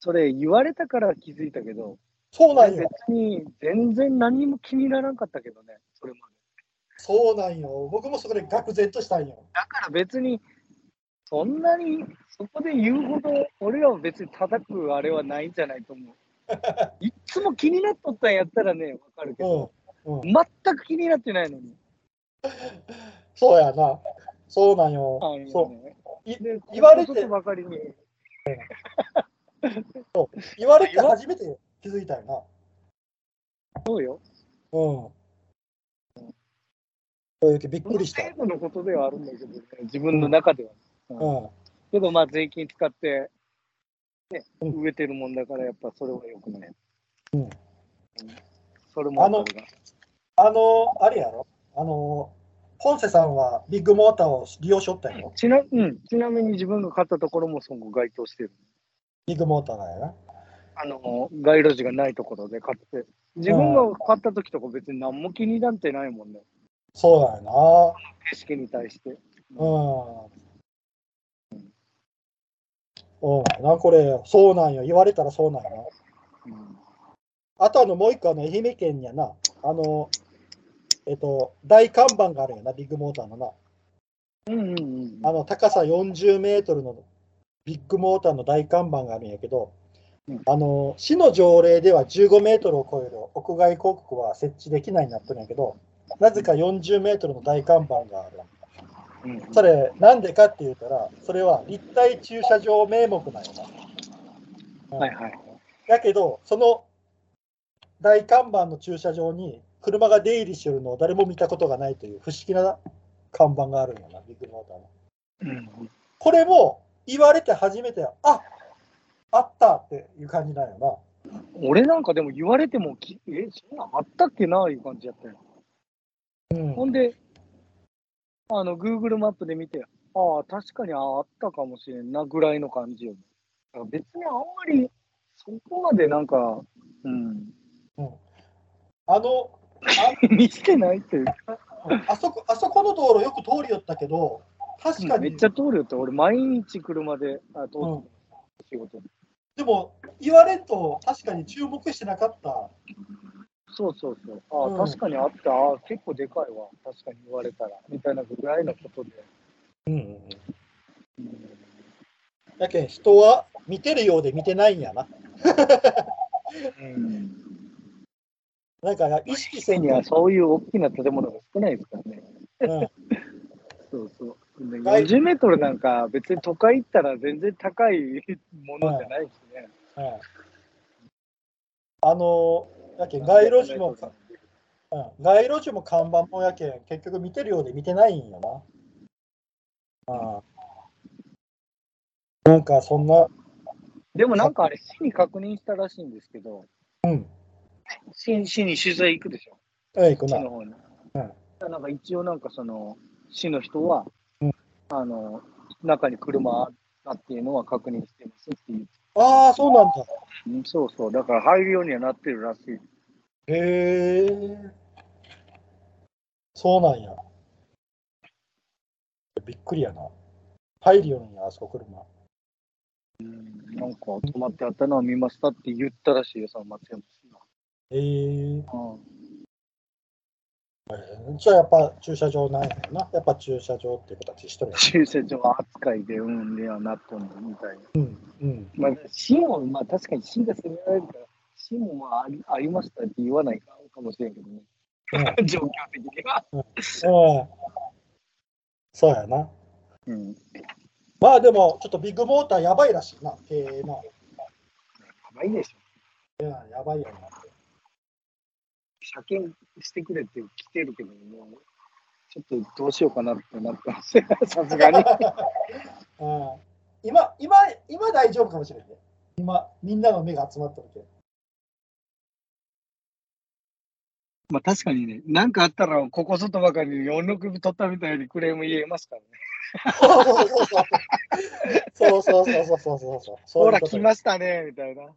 それ言われたから気づいたけど、そうなんよ。別に全然何も気にならなかったけどね、それまで。そうなんよ。僕もそこで愕然としたんよ。だから別に、そんなにそこで言うほど、俺らは別に叩くあれはないんじゃないと思う。いっつも気になっとったんやったらね、わかるけど、うん。うん。全く気になってないのに。そうやな。そうなんよああいう。そねう。いで言われてばかりに、言われて初めて気づいたよそうよ。な。うん。そういうびっくりした。程度のことではあるんだけどね、自分の中では。うん。けどまあ税金使って、ね、うん植えてるもんだからやっぱそれは良くない。うんそれもわかるがあの、あれやろ？あの、ポンセさんはビッグモーターを利用しよったんやろ？ちなうん、ちなみに自分が買ったところもそこ該当してる。ビッグモーターなんやな。あの、街路樹がないところで買って。自分が買った時とか別に何も気になってないもんね。そうやな。景色に対して。うん。そうやな、これ、そうなんよ。言われたらそうなんやな。うんあとあの、もう一個、あの、愛媛県にはな、あの、えっと、大看板があるんやな、ビッグモーターのな。うんうんうん。あの、高さ40メートルのビッグモーターの大看板があるんやけどうん、あの、市の条例では15メートルを超える屋外広告は設置できないなってるんやけど、なぜか40メートルの大看板がある。うんそれ、なんでかって言ったら、それは立体駐車場名目なんよな。はいはい。だけど、その大看板の駐車場に車が出入りしてるのを誰も見たことがないという不思議な看板があるんよな、ビッグモーターの。うんこれも言われて初めて、ああったっていう感じなんよ俺なんかでも言われてもき、え、そんなんあったっけないう感じやったよ。な。うんほんで、あの、Google マップで見て、ああ、確かにああったかもしれんなぐらいの感じよ。だから別にあんまり、そこまでなんか、うん、あの 見してないっていうか、ああそこ、あそこの道路よく通りよったけど、確かにめっち、ゃ通るよって、俺毎日車であ通って仕事に。でも言われんと確かに注目してなかった。そうそうそう。ああ、うん確かにあった。ああ、結構でかいわ。確かに言われたら。みたいなぐらいのことで。うんうんうん、うんだけど人は見てるようで見てないんやな。うんなんか意識せんとにはそういう大きな建物が少ないですからね。うんそうそう。ではい40メートルなんか別に都会行ったら全然高いものじゃないしね。うんあのやけん街路樹も、うん、街路樹も看板もやけん結局見てるようで見てないんよな。うん、なんかそんな、でもなんかあれ、市に確認したらしいんですけど、うん、市市に取材行くでしょ、え行くな。市の方に。うんなんか一応なんかその、市の人は、うんあの、中に車あったっていうのは確認してますっていう。ああ、そうなんだ。うんそうそう。だから入るようにはなってるらしい。へえ。そうなんや。びっくりやな。入るようにあそこ車。うんなんか止まってあったのは見ましたって言ったらしいよ、その松山市が。ええうんじゃあやっぱ駐車場なんやな。やっぱ駐車場っていうことはしとるや駐車場扱いで、うん、ではなっとんのみたいな。うん。うん。まあ、市も、まあ確かに市が責められるから、市もまあありありましたって言わないかかもしれんけどね。うん 状況的には。うん。そうやな。うん。まあでも、ちょっとビッグモーターやばいらしいな、経営の。やばいでしょ。いややばいよな。車検してくれって来てるけども、ちょっとどうしようかなってなってます。さすがに。うん、今、今、今大丈夫かもしれないね。今、みんなの目が集まったわけ。まあ確かにね、何かあったら、ここ外ばかりに4、6分取ったみたいにクレーム言えますからね。そうそうそうそう。そうそうそうそうそう。ほら、来ましたね、みたいな。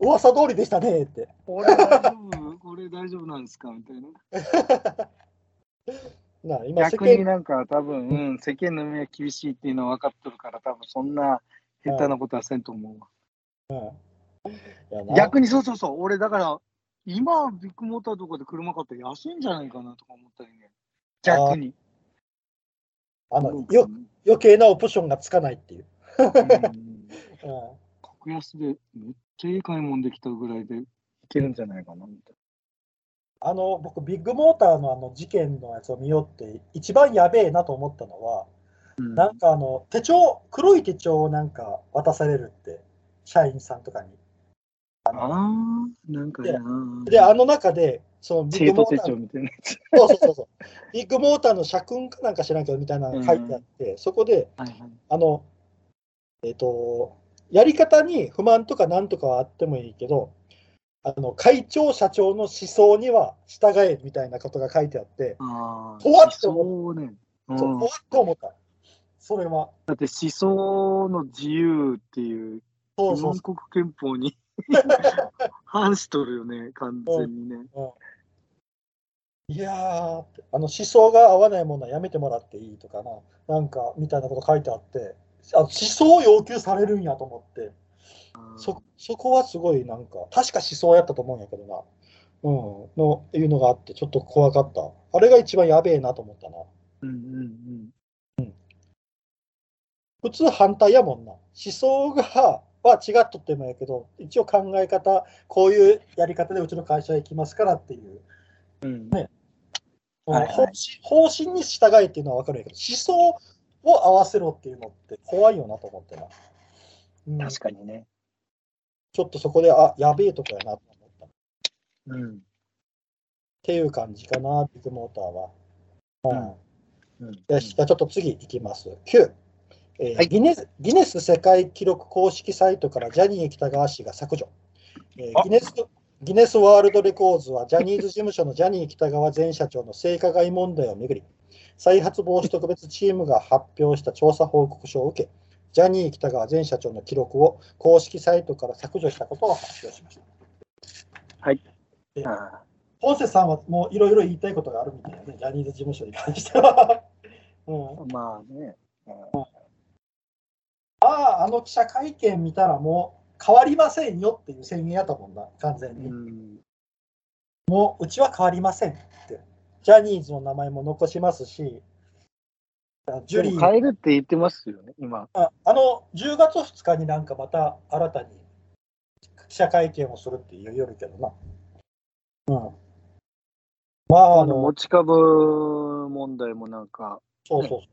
噂通りでしたねって。俺大丈夫、俺大丈夫なんですか？みたいな。な今世逆に間なんか多分、うん、世間の目は厳しいっていうのは分かってるから、多分そんな下手なことはせんと思うわ。いやな逆にそうそうそう、俺だから、今、ビッグモーターとかで車買ったら安いんじゃないかなとか思ったりね。逆に。あのよ余計なオプションがつかないっていう。うん。うん。格安でめっちゃいい買い物できたぐらいでいけるんじゃないかなみたいあの僕、ビッグモーターのあの事件のやつを見よって、一番やべえなと思ったのは、な。なんかあの手帳、黒い手帳をなんか渡されるって、社員さんとかに。ああ、なんかな。で、あの中で、そのビッグモーター帳みたいなやつ。そうそうそう。ビッグモーターの社訓かなんか知らんけどみたいなのが書いてあって、そこで、はいはい。あの、えっ、と、やり方に不満とかなんとかはあってもいいけど、あの会長、社長の思想には従えみたいなことが書いてあって、ああ、怖って思想ね。うんそう、怖っと思った。それは。だって思想の自由っていうそうそう日本国憲法に 反しとるよね、完全にね。いやーって、あの思想が合わないものはやめてもらっていいとかな、なんかみたいなこと書いてあって、あの思想を要求されるんやと思って、そそこはすごいなんか、確か思想やったと思うんやけどな、うん、のいうのがあって、ちょっと怖かった。あれが一番やべえなと思ったな。うんうん普通反対やもんな。思想がは違っとってもやけど、一応考え方、こういうやり方でうちの会社行きますからっていう、うん。うんねはいはい方針方針に従えっていうのは分かるんやけど、思想を合わせろっていうのって怖いよなと思ってな。うん確かにね。ちょっとそこで、あ、やべえとこやなと思った。っうん。ていう感じかな、ビッグモーターは。うんうんよし、じゃあちょっと次いきます。9、えーはいギネス。ギネス世界記録公式サイトからジャニー喜多川氏が削除。えーあギネスギネスワールドレコーズはジャニーズ事務所のジャニー喜多川前社長の性加害問題をめぐり、再発防止特別チームが発表した調査報告書を受け、ジャニー喜多川前社長の記録を公式サイトから削除したことを発表しました。あポンセさんはもういろいろ言いたいことがあるみたいなね、ジャニーズ事務所に関しては。うんーまあね。ああ、あの記者会見見たらもう変わりませんよっていう宣言やったもんな、完全うに。ん。もううちは変わりませんって。ジャニーズの名前も残しますし、ジュリー、変えるって言ってますよね、今。ああの10月2日になんかまた新たに記者会見をするって言うよるけどな。うん。まあ、あの持、ち株問題もなんか、そうそうそ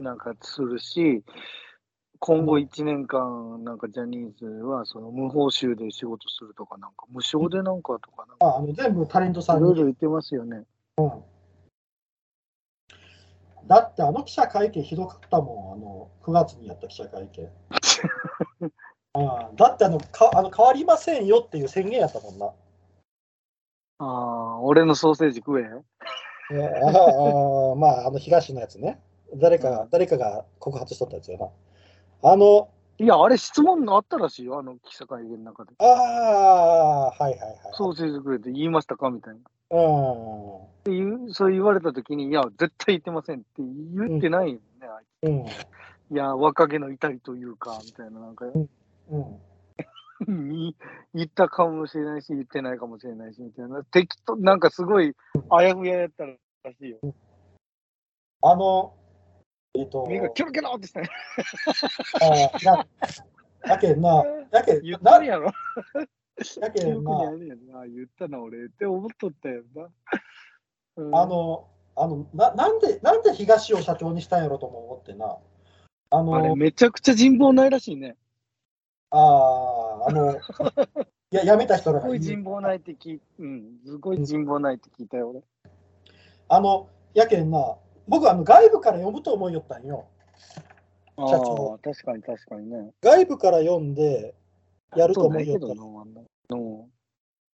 う。なんかするし、今後1年間、なんかジャニーズはその無報酬で仕事するとか、なんか無償でなんかとか、なんかああの全部タレントさんにいろいろ言ってますよね。だってあの記者会見ひどかったもん、あの9月にやった記者会見。ああだってあのかあの変わりませんよっていう宣言やったもんな。ああ、俺のソーセージ食え。えああまあ、あの東のやつね。誰かが、誰かが告発しとったやつやな。あの、いや、あれ質問あったらしいよ、あの記者会見の中で。ああ、はいはいはい。ソーセージ食えって言いましたか？みたいな。うっていうそう言われたときに、いや、絶対言ってませんって言ってないよね、あい。ついや、若気の至りというか、みたいな、なんか、うん。に言ったかもしれないし、言ってないかもしれないし、みたいな。適当、なんかすごい、あやふややったらしいよ。あの、えっ、と、目がキョロキョロってしたね。あなやけんな、やけん 言っなたるやろ。やけ記憶んなにあ。あ言ったな、俺。って思っとったよな。うんあの、あのななんで、なんで東を社長にしたんやろとも思ってな。ああれ、の、めちゃくちゃ人望ないらしいね。ああ、あの、い や、辞めた人らすごい人望ないって聞いうん、すごい人望ないって聞いたよ、俺。あの、やけんな、僕、あの外部から読むと思いよったんよ。あ社長あ、確かに確かにね。外部から読んで、やると思うないけどな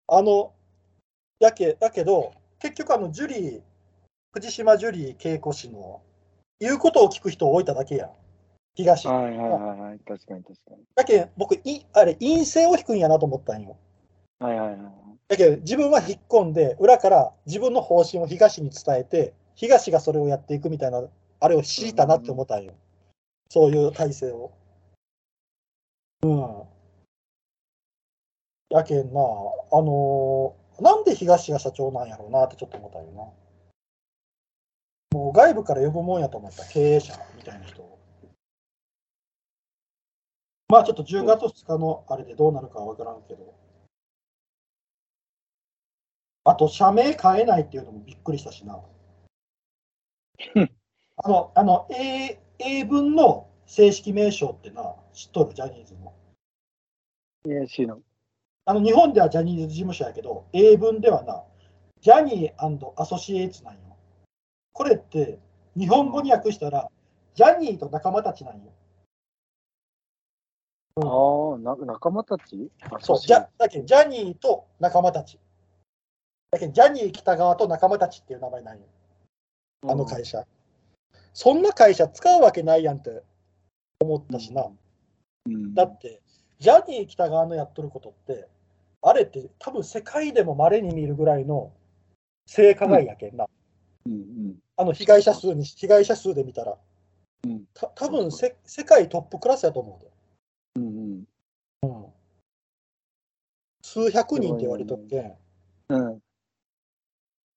あの、やけ、だけど、結局、あの、ジュリー、藤島ジュリー恵子氏の言うことを聞く人を置いただけやん。東。はいはいはいはい、確かに確かに。だけん僕い、あれ、陰性を引くんやなと思ったんよ。はいはいはい。だけど、自分は引っ込んで、裏から自分の方針を東に伝えて、東がそれをやっていくみたいな、あれを敷いたなって思ったんよ。そういう体制を。うん。やけんな、あのーなんで東が社長なんやろうなってちょっと思ったよな。もう外部から呼ぶもんやと思った、経営者みたいな人を。まあちょっと10月2日のあれでどうなるかは分からんけど。あと、社名変えないっていうのもびっくりしたしな。あの、あの、英英文の正式名称ってな、知っとる、ジャニーズの。いや、しの。あの、日本ではジャニーズ事務所やけど、英文ではな、ジャニーアソシエイツなんよ。これって、日本語に訳したら、ジャニーと仲間たちなんよ。ああ、な仲間たち？あそう、じゃだけどジャニーと仲間たち。だけど、ジャニー北川と仲間たちっていう名前なんよ。あの会社。そんな会社使うわけないやんって思ったしな。うんだって、ジャニー北川のやっとることって、あれって多分世界でも稀に見るぐらいの性加害やけんな。うんうんあの被害者数に、被害者数で見たら、うんた多分せ世界トップクラスやと思うで。うん数百人って言われとっけん。うんうん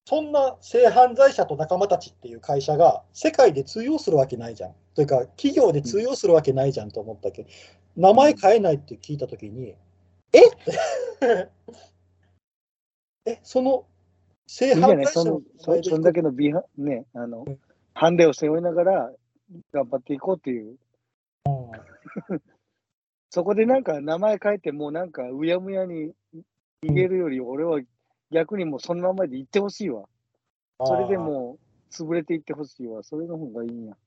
そんな性犯罪者と仲間たちっていう会社が世界で通用するわけないじゃん。というか、企業で通用するわけないじゃんと思ったけど、名前変えないって聞いたときに、え？え、その性いいじゃないそ犯罪者ののそそんだけのビハね、あの、ハンデを背負いながら頑張っていこうっていう。そこでなんか名前変えて、もうなんかうやむやに逃げるより、俺は逆にもうそのままで行ってほしいわ。それでもう潰れていってほしいわ。それの方がいいんや。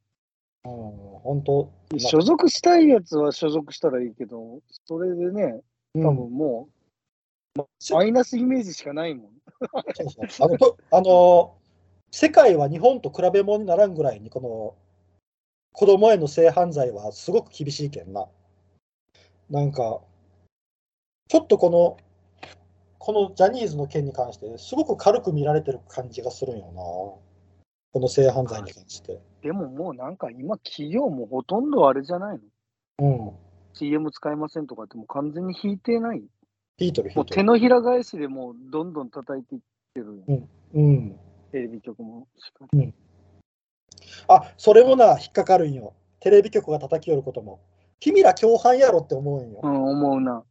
うん、本当、所属したいやつは所属したらいいけど、それでね、うん多分もう、マイナスイメージしかないもん。そうそうあのとあの世界は日本と比べ物にならんぐらいに、この子供への性犯罪はすごく厳しいけんな。なんか、ちょっとこの、このジャニーズの件に関して、すごく軽く見られてる感じがするんよな。この性犯罪に関して。でももうなんか今、企業もほとんどあれじゃないの？うん。?CM 使いませんとかってもう完全に引いてない？ヒートル、ヒもう。手のひら返しでもうどんどん叩いていってる。うん。テレビ局もしっかり。あ、それもな、引っかかるんよ。テレビ局が叩き寄ることも。君ら共犯やろって思うんよ。うん、思うな。うん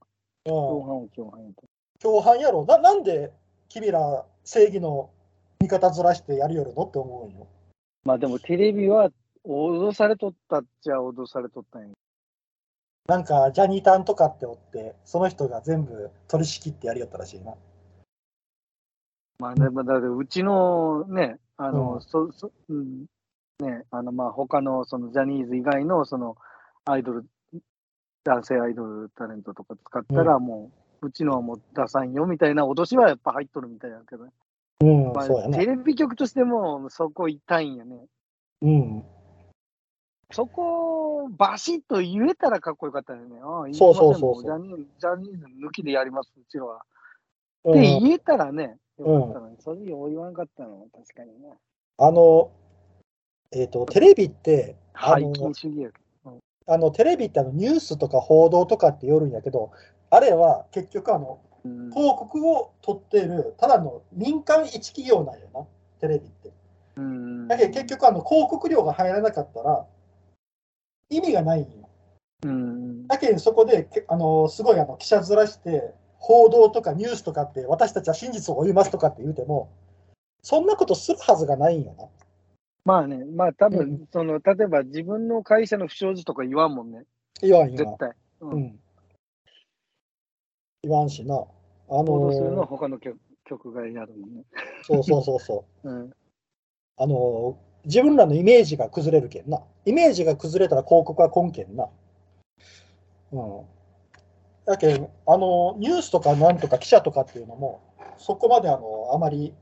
共犯は共犯やと。共犯やろななんで君ら正義の味方ずらしてやりよるのって思うんよ。まあでもテレビは脅されとったっちゃ脅されとったんや。なんかジャニータンとかっておって、その人が全部取り仕切ってやりよったらしいな。まあでもだってうちのね、あの、うんそそうん、ね、あのまあ他のそのジャニーズ以外のそのアイドル、男性アイドルタレントとか使ったらもう、うちのはもう出さんよみたいな脅しはやっぱ入っとるみたいやけどね。うん、まあそうやなテ。レビ局としてもそこ痛いんやね。うん、そこをバシッと言えたらかっこよかったよね。ああ、そうそうそうジャニージャニーズ抜きでやります、うちらは。うんって言えたらね、よかったのに、それよう言わんかったの、確かにね。あの、えっ、と、テレビって、あ背の筋主義あのテレビってあのニュースとか報道とかってよるんやけど、あれは結局あの、ど。うん広告を取っている、ただの民間一企業なんよな、テレビって。うんだけど結局あの広告料が入らなかったら意味がないんよ。うんだけどそこでけあのすごいあの記者ずらして報道とかニュースとかって私たちは真実を追いますとかって言うてもそんなことするはずがないんよな。まあね、まあ多う分、その、例えば自分の会社の不祥事とか言わんもんね。言わん言わん。絶対。う。うんん。言わんしな。あ報道するのはの他の局局がやるもんね。そうそうそうそう。うん。あの自分らのイメージが崩れるけんな。イメージが崩れたら広告は根けんな。うん。だけんあの、ニュースとかなんとか記者とかっていうのも、そこまであの、あまり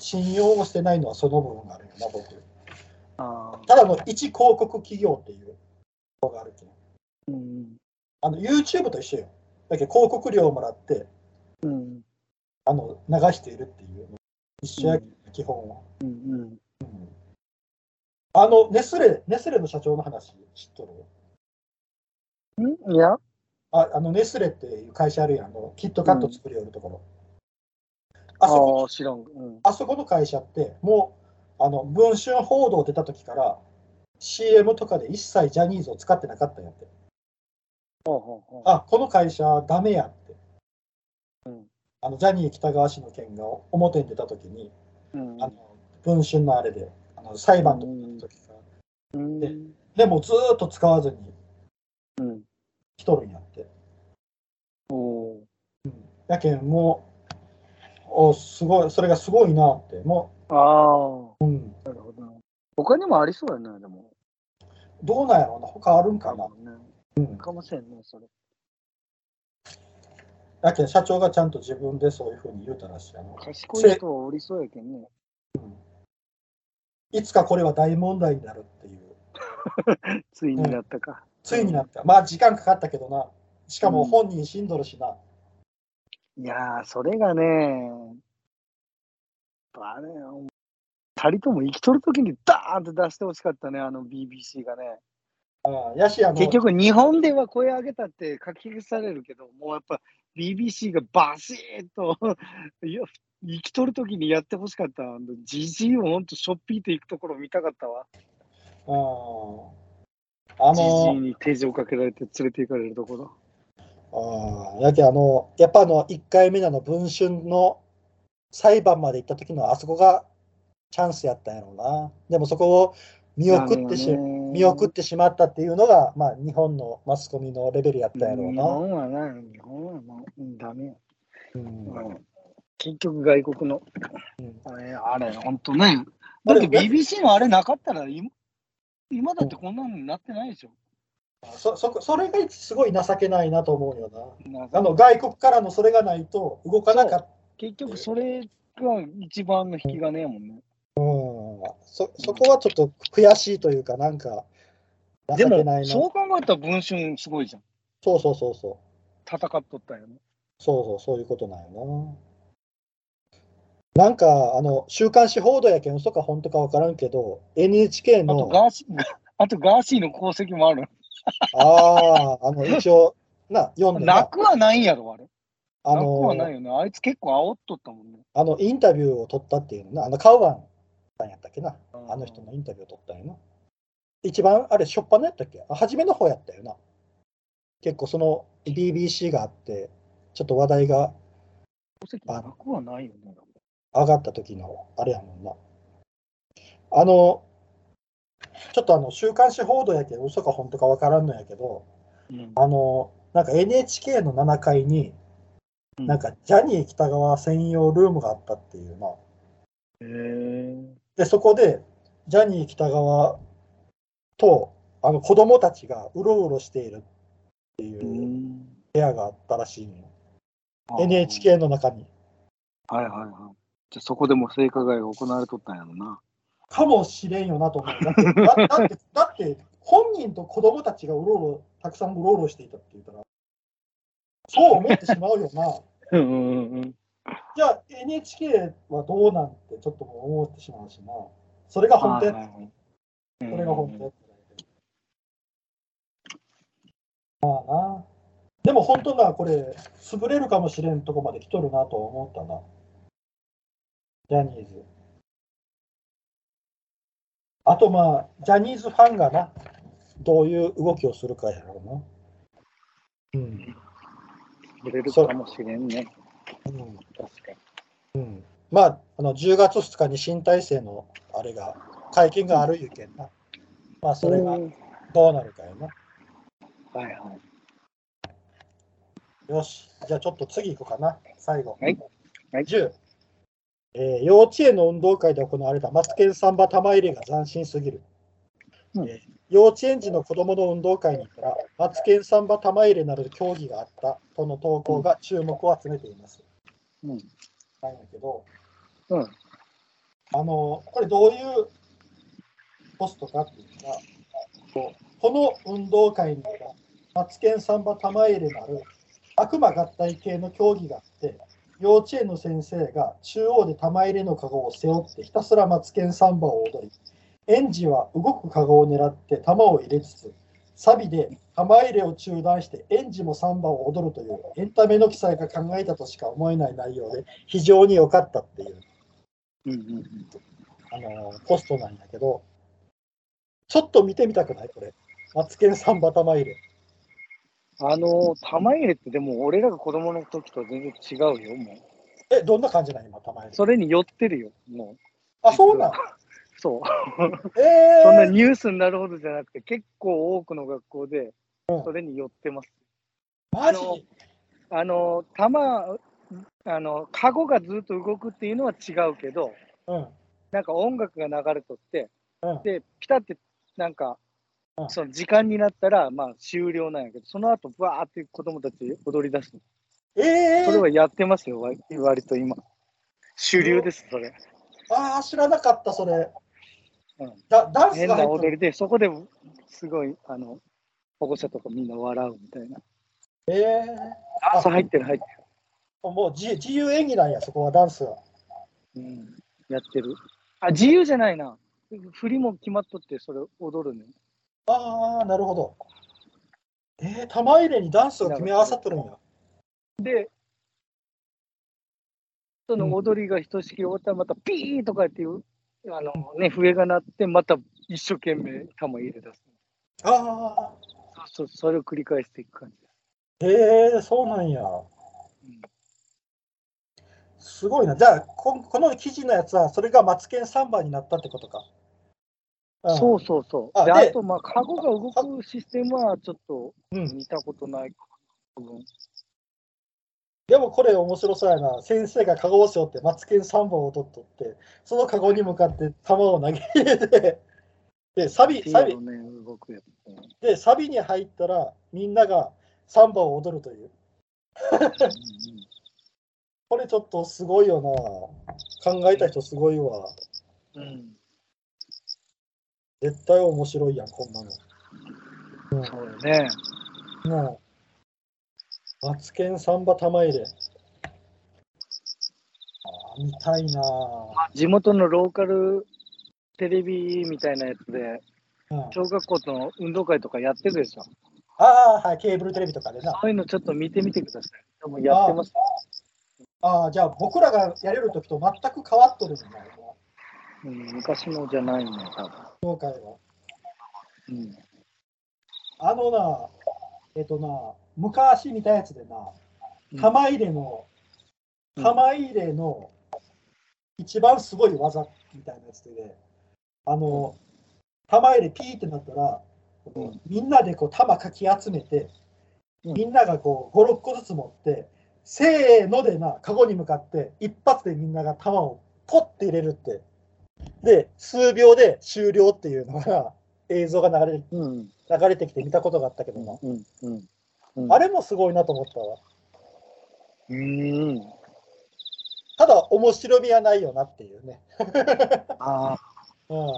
信用をしてないのはその部分があるよな、僕。ああ。ただの一広告企業っていうのがあるけん。うん。あの、YouTube と一緒よ。だけど広告料をもらって、うん。あの、流しているっていうの。一緒やけん、基本は。うん。うん。あの、ネスレ、ネスレの社長の話知っとる？ん？いや、ああの、ネスレっていう会社あるやん、あの、キットカット作りよるところ。ああそこ、あ、知らん。うん。あそこの会社って、もう、あの、文春報道出た時から、CM とかで一切ジャニーズを使ってなかったんやって。ほうほうほう。あ、この会社ダメやって。うんあの、ジャニー喜多川氏の件が表に出た時に、うん。あの、文春のあれで、あの裁判とかの時から、うん。ででもずーっと使わずにうん。来とるんやって。おおやけん、もう、おすごい、それがすごいなって、もー。ああ。う、うん、なるほど。他にもありそうやね、でも。どうなんやろうな、他あるんかな。ね。うん、かもしれんね、それ。やけん、社長がちゃんと自分でそういうふうに言うたらしい。あの賢い人はおりそうやけんね。いつかこれは大問題になるっていう、ついになったか。ついになった。まあ、時間かかったけどな。しかも本人死んどるしな。いやー、それがね、あれ、二人とも生きとるときにダーンって出してほしかったね、あの BBC がね。あやし、あの、結局、日本では声上げたって書き消されるけど、もうやっぱ BBC がバシーッと いや生きとるときにやってほしかった。じじいをほんとしょっぴいていくところ見たかったわ。ああじじいの、に手錠かけられて連れて行かれるところ。あやけあの、やっぱあの、1回目のあの文春の裁判まで行った時のあそこがチャンスやったんやろうな。でもそこを見送ってし、見送ってしまったっていうのが、まあ、日本のマスコミのレベルやったんやろう日な。本はな、日本はもううんダメや。うんうん結局外国の、うんあれ、あれ、ほんとね。だって BBC のあれなかったら今、今だってこんなのになってないでしょ。そそこそれがすごい情けないなと思うよな。あの外国からのそれがないと動かなかった。結局それが一番の引き金やもんね。そそこはちょっと悔しいというか、なんか、情でも。そう考えたら文春すごいじゃん。そうそうそうそう。戦っとったよね。そうそう、そういうことなんよな。なんか、あの、週刊誌報道やけん、嘘か本当か分からんけど、NHK あとの、ガーシー、あとガーシーの功績もある。ああ、あの、一応、な、読んでなな、くはないんやろ、あれ。あなくはないの、よね。あいつ結構煽っとったもんね。あの、インタビューを取ったっていうのな、あの、カウバンさんやったっけな、あの人のインタビューを取ったんやな。一番、あれ、初っ端のやったっけ？あ初めの方やったよな。結構、その、BBC があって、ちょっと話題が功績なくはないよね。上がった時のあれやもんな。あの、ちょっとあの、週刊誌報道やけど、嘘か本当か分からんのやけど、うんあの、なんか NHK の7階に、うんなんかジャニー喜多川専用ルームがあったっていうな。へえ。で、そこで、ジャニー喜多川と、あの、子供たちがうろうろしているっていううん部屋があったらしいのよ。NHK の中に。はいはいはい。じゃあそこでも性加害が行われとったんやろな。かもしれんよなと思う。だって、だだって、だって本人と子供たちがうろうろ、たくさんうろうろしていたって言ったら、そう思ってしまうよな。うんうんうん。じゃあ NHK はどうなんてちょっと思ってしまうしな。それが本当やった。それが本当やった。まあな。でも本当な、これ、潰れるかもしれんとこまで来とるなと思ったな。ジャニーズ。あとまあ、ジャニーズファンがな、どういう動きをするかやろうな。うん。売れるかもしれんね。うん確かに。うん、まあ、あの10月2日に新体制のあれが会見があるいうけんな。まあ、それがどうなるかよな。はいはい。よし。じゃあちょっと次行こうかな。最後。はいはい10、えー幼稚園の運動会で行われたマツケンサンバ玉入れが斬新すぎる。うんえー幼稚園児の子供の運動会に行ったら、マツケンサンバ玉入れなる競技があったとの投稿が注目を集めています。うん。なんだけど、うん。あの、これどういうポストかっていうのが、この運動会にはマツケンサンバ玉入れなる悪魔合体系の競技があって、幼稚園の先生が中央で玉入れのカゴを背負ってひたすらマツケンサンバを踊り、園児は動くカゴを狙って玉を入れつつ、サビで玉入れを中断して園児もサンバを踊るというエンタメの記載が考えたとしか思えない内容で非常に良かったっていううんうんあのポストなんだけど、ちょっと見てみたくない？これ。マツケンサンバ玉入れ。あの、玉入れってでも俺らが子供の時とは全然違うよ、もう。え、どんな感じなん今、玉入れ。それに寄ってるよ、もう。あ、そうなんそう。え そんなー、ニュースになるほどじゃなくて、結構多くの学校でうんそれに寄ってます。マジ？あのあの、玉、あの、カゴがずっと動くっていうのは違うけど、うん。なんか音楽が流れとって、うん。で、ピタってなんかう、んその時間になったら、まあ終了なんやけど、その後、バーって子供たち踊り出すの。えー、それはやってますよ、割割と今。主流です、それ。ああ、知らなかった、それ。うんだダンス変。な踊りで、そこですごい、あの、保護者とかみんな笑うみたいな。えー、ダンス入ってる、入ってもう自自由演技なんや、そこはダンスは。る。うん、やってる。あ、自由じゃないな。振りも決まっとって、それ踊るね。ああ、なるほど。えー、玉入れにダンスが組み合わさっとるんや。で、その踊りがひとしきり終わったら、またピーとかっていう、あのね、笛が鳴って、また一生懸命玉入れ出す。ああ、そうそう、それを繰り返していく感じです。えー、そうなんや。すごいな。じゃあこ、この記事のやつは、それがマツケンサンバになったってことか。んそうそうそう。で、あであと、まあ、カゴが動くシステムはちょっとうん。見たことないかな。うんでもこれ面白そうやな。先生がカゴを背負ってマツケンサンバを踊っとって、そのカゴに向かって球を投げ入れて、で、サビ、サビね。で、サビに入ったら、みんながサンバを踊るという。これちょっとすごいよな。考えた人すごいわ。うんうん絶対面白いやん、こんなの。うん、そうよね。もう、マツケンサンバ玉入れ。あー見たいなぁ。地元のローカルテレビみたいなやつで、うん、小学校の運動会とかやってるでしょ。ああ、はい、ケーブルテレビとかでな。そういうのちょっと見てみてください。でもやってます。ああ、じゃあ僕らがやれるときと全く変わっとるんだよ、うん、昔のじゃないの、多分。今回は。うん。あのな、えっ、とな、昔見たやつでな、玉入れの、うん玉入れの一番すごい技みたいなやつで、あの、玉入れピーってなったら、うんみんなでこう玉かき集めて、うんみんながこう5、6個ずつ持って、せーのでな、カゴに向かって、一発でみんなが玉をポッて入れるって。で、数秒で終了っていうのが、映像が流れうん。流れてきて見たことがあったけどな。うん。うん。うん。あれもすごいなと思ったわ。うん。ただ、面白みはないよなっていうね。ああ。うん。うん。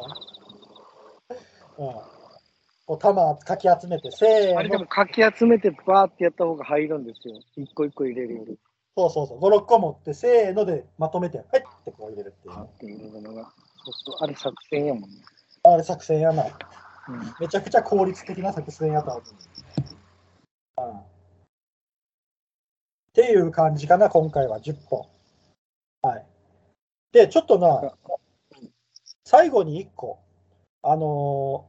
こう、玉かき集めて、せーのあれでも。かき集めてバーってやった方が入るんですよ。一個一個入れるより。そうそうそう。5、6個持って、せーのでまとめて、はいってこう入れるっていうってのが。そうそう。あれ作戦やもんね。あれ作戦やな。うん。めちゃくちゃ効率的な作戦やと思う。うん。っていう感じかな、今回は10本。はい。で、ちょっとな、最後に1個、あの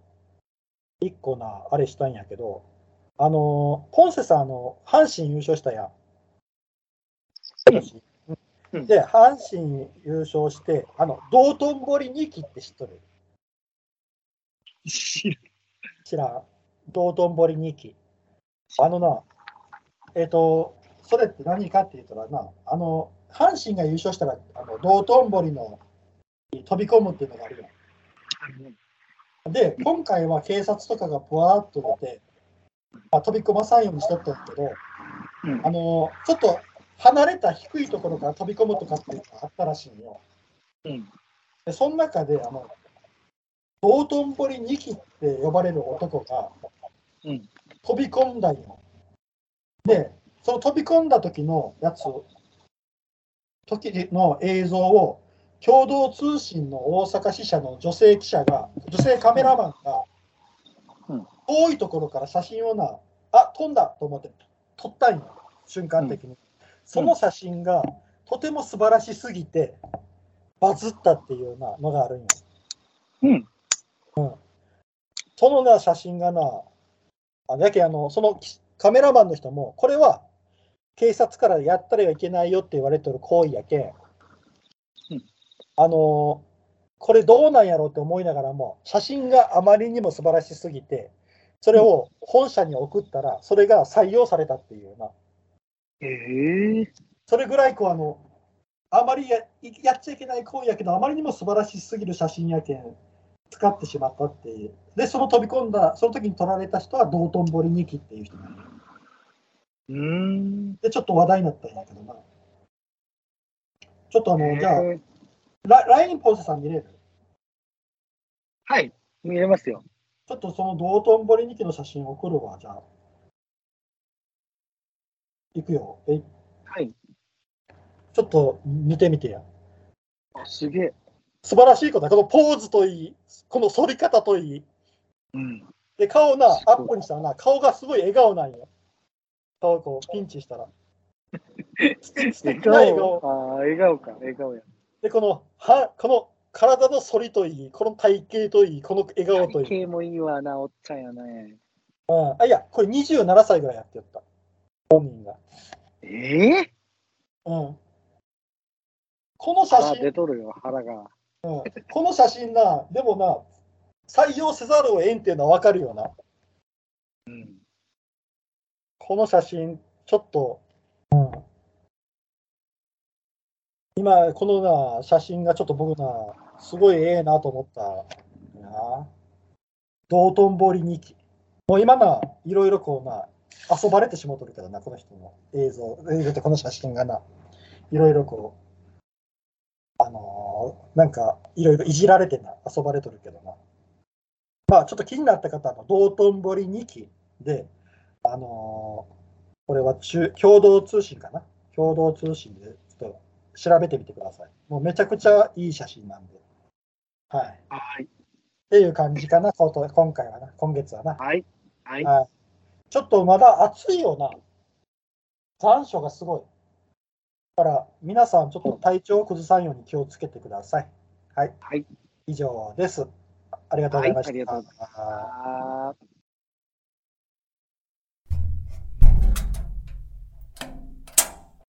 ー、1個な、あれしたんやけど、あのー、ポンセさん、あの、阪神優勝したやん。うんで、阪神優勝して、あの、道頓堀2期って知っとる？知らん。道頓堀日記。あのな、えっ、と、それって何かって言ったらな、あの、阪神が優勝したら、あの道頓堀のに飛び込むっていうのがあるよ。で、今回は警察とかがぶわーっと出て、まあ、飛び込まさんようにしとったんけど、うんあの、ちょっと離れた低いところから飛び込むとかっていうのがあったらしいんよ。うんで、その中で、あの、道頓堀2期って呼ばれる男がうん飛び込んだんよ。で、その飛び込んだ時のやつ、時の映像を共同通信の大阪支社の女性記者が、女性カメラマンがうん、遠いところから写真をな、あ飛んだと思って撮ったんよ、瞬間的に。その写真がとても素晴らしすぎて、バズったっていうようなのがあるんよ。うん。そのな写真がな、あやけあのそのきカメラマンの人も、これは警察からやったらいけないよって言われてる行為やけん、うん。あのこれどうなんやろうって思いながらも、写真があまりにも素晴らしすぎて、それを本社に送ったら、それが採用されたっていうな、ええ。それぐらいこうあの、あまりややっちゃいけない行為やけど、あまりにも素晴らしすぎる写真やけん、使ってしまったっていう。で、その飛び込んだ、その時に撮られた人は道頓堀二期っていう人うーん。で、ちょっと話題になったんやけどな。ちょっとあの、じゃあ、えーラ LINE ポーズさん見れる？はい、見れますよ。ちょっとその道頓堀二期の写真送るわ、じゃあ。いくよ。えいはい。ちょっと見てみてや。あすげえ。素晴らしいことだ。このポーズといい、この反り方といい。うん。で、顔な、アップにしたらな、顔がすごい笑顔なんよ。顔こう、ピンチしたら。素敵な笑顔。顔。ああ、笑顔か、笑顔や。で、この、は、この体の反りといい、この体型といい、この笑顔といい。体型もいいわな、おっちゃんやね。うん、あ、いや、これ27歳ぐらいやってやった。本人が。ええうん。この写腹出真、とるよ、腹が。うん、この写真な、でもな、採用せざるを得んっていうのは分かるよな。うん。この写真、ちょっと、うん、今、このな、写真がちょっと僕な、すごいええなと思ったな。道頓堀日記。もう今な、いろいろこうな、遊ばれてしもうとるけどな、この人の映像、映像ってこの写真がな、いろいろこう、あのーなんか、いろいろいじられてな、遊ばれとるけどな。まあ、ちょっと気になった方は、道頓堀日記で、あのーこれは中共同通信かな？共同通信でちょっと調べてみてください。もうめちゃくちゃいい写真なんで。はい。はい。っていう感じかな、こと今回はな、今月はな。はい。はい。はい。ちょっとまだ暑いよな。残暑がすごい。だから皆さんちょっと体調を崩さんように気をつけてください。はい。はい。以上です。ありがとうございました。はい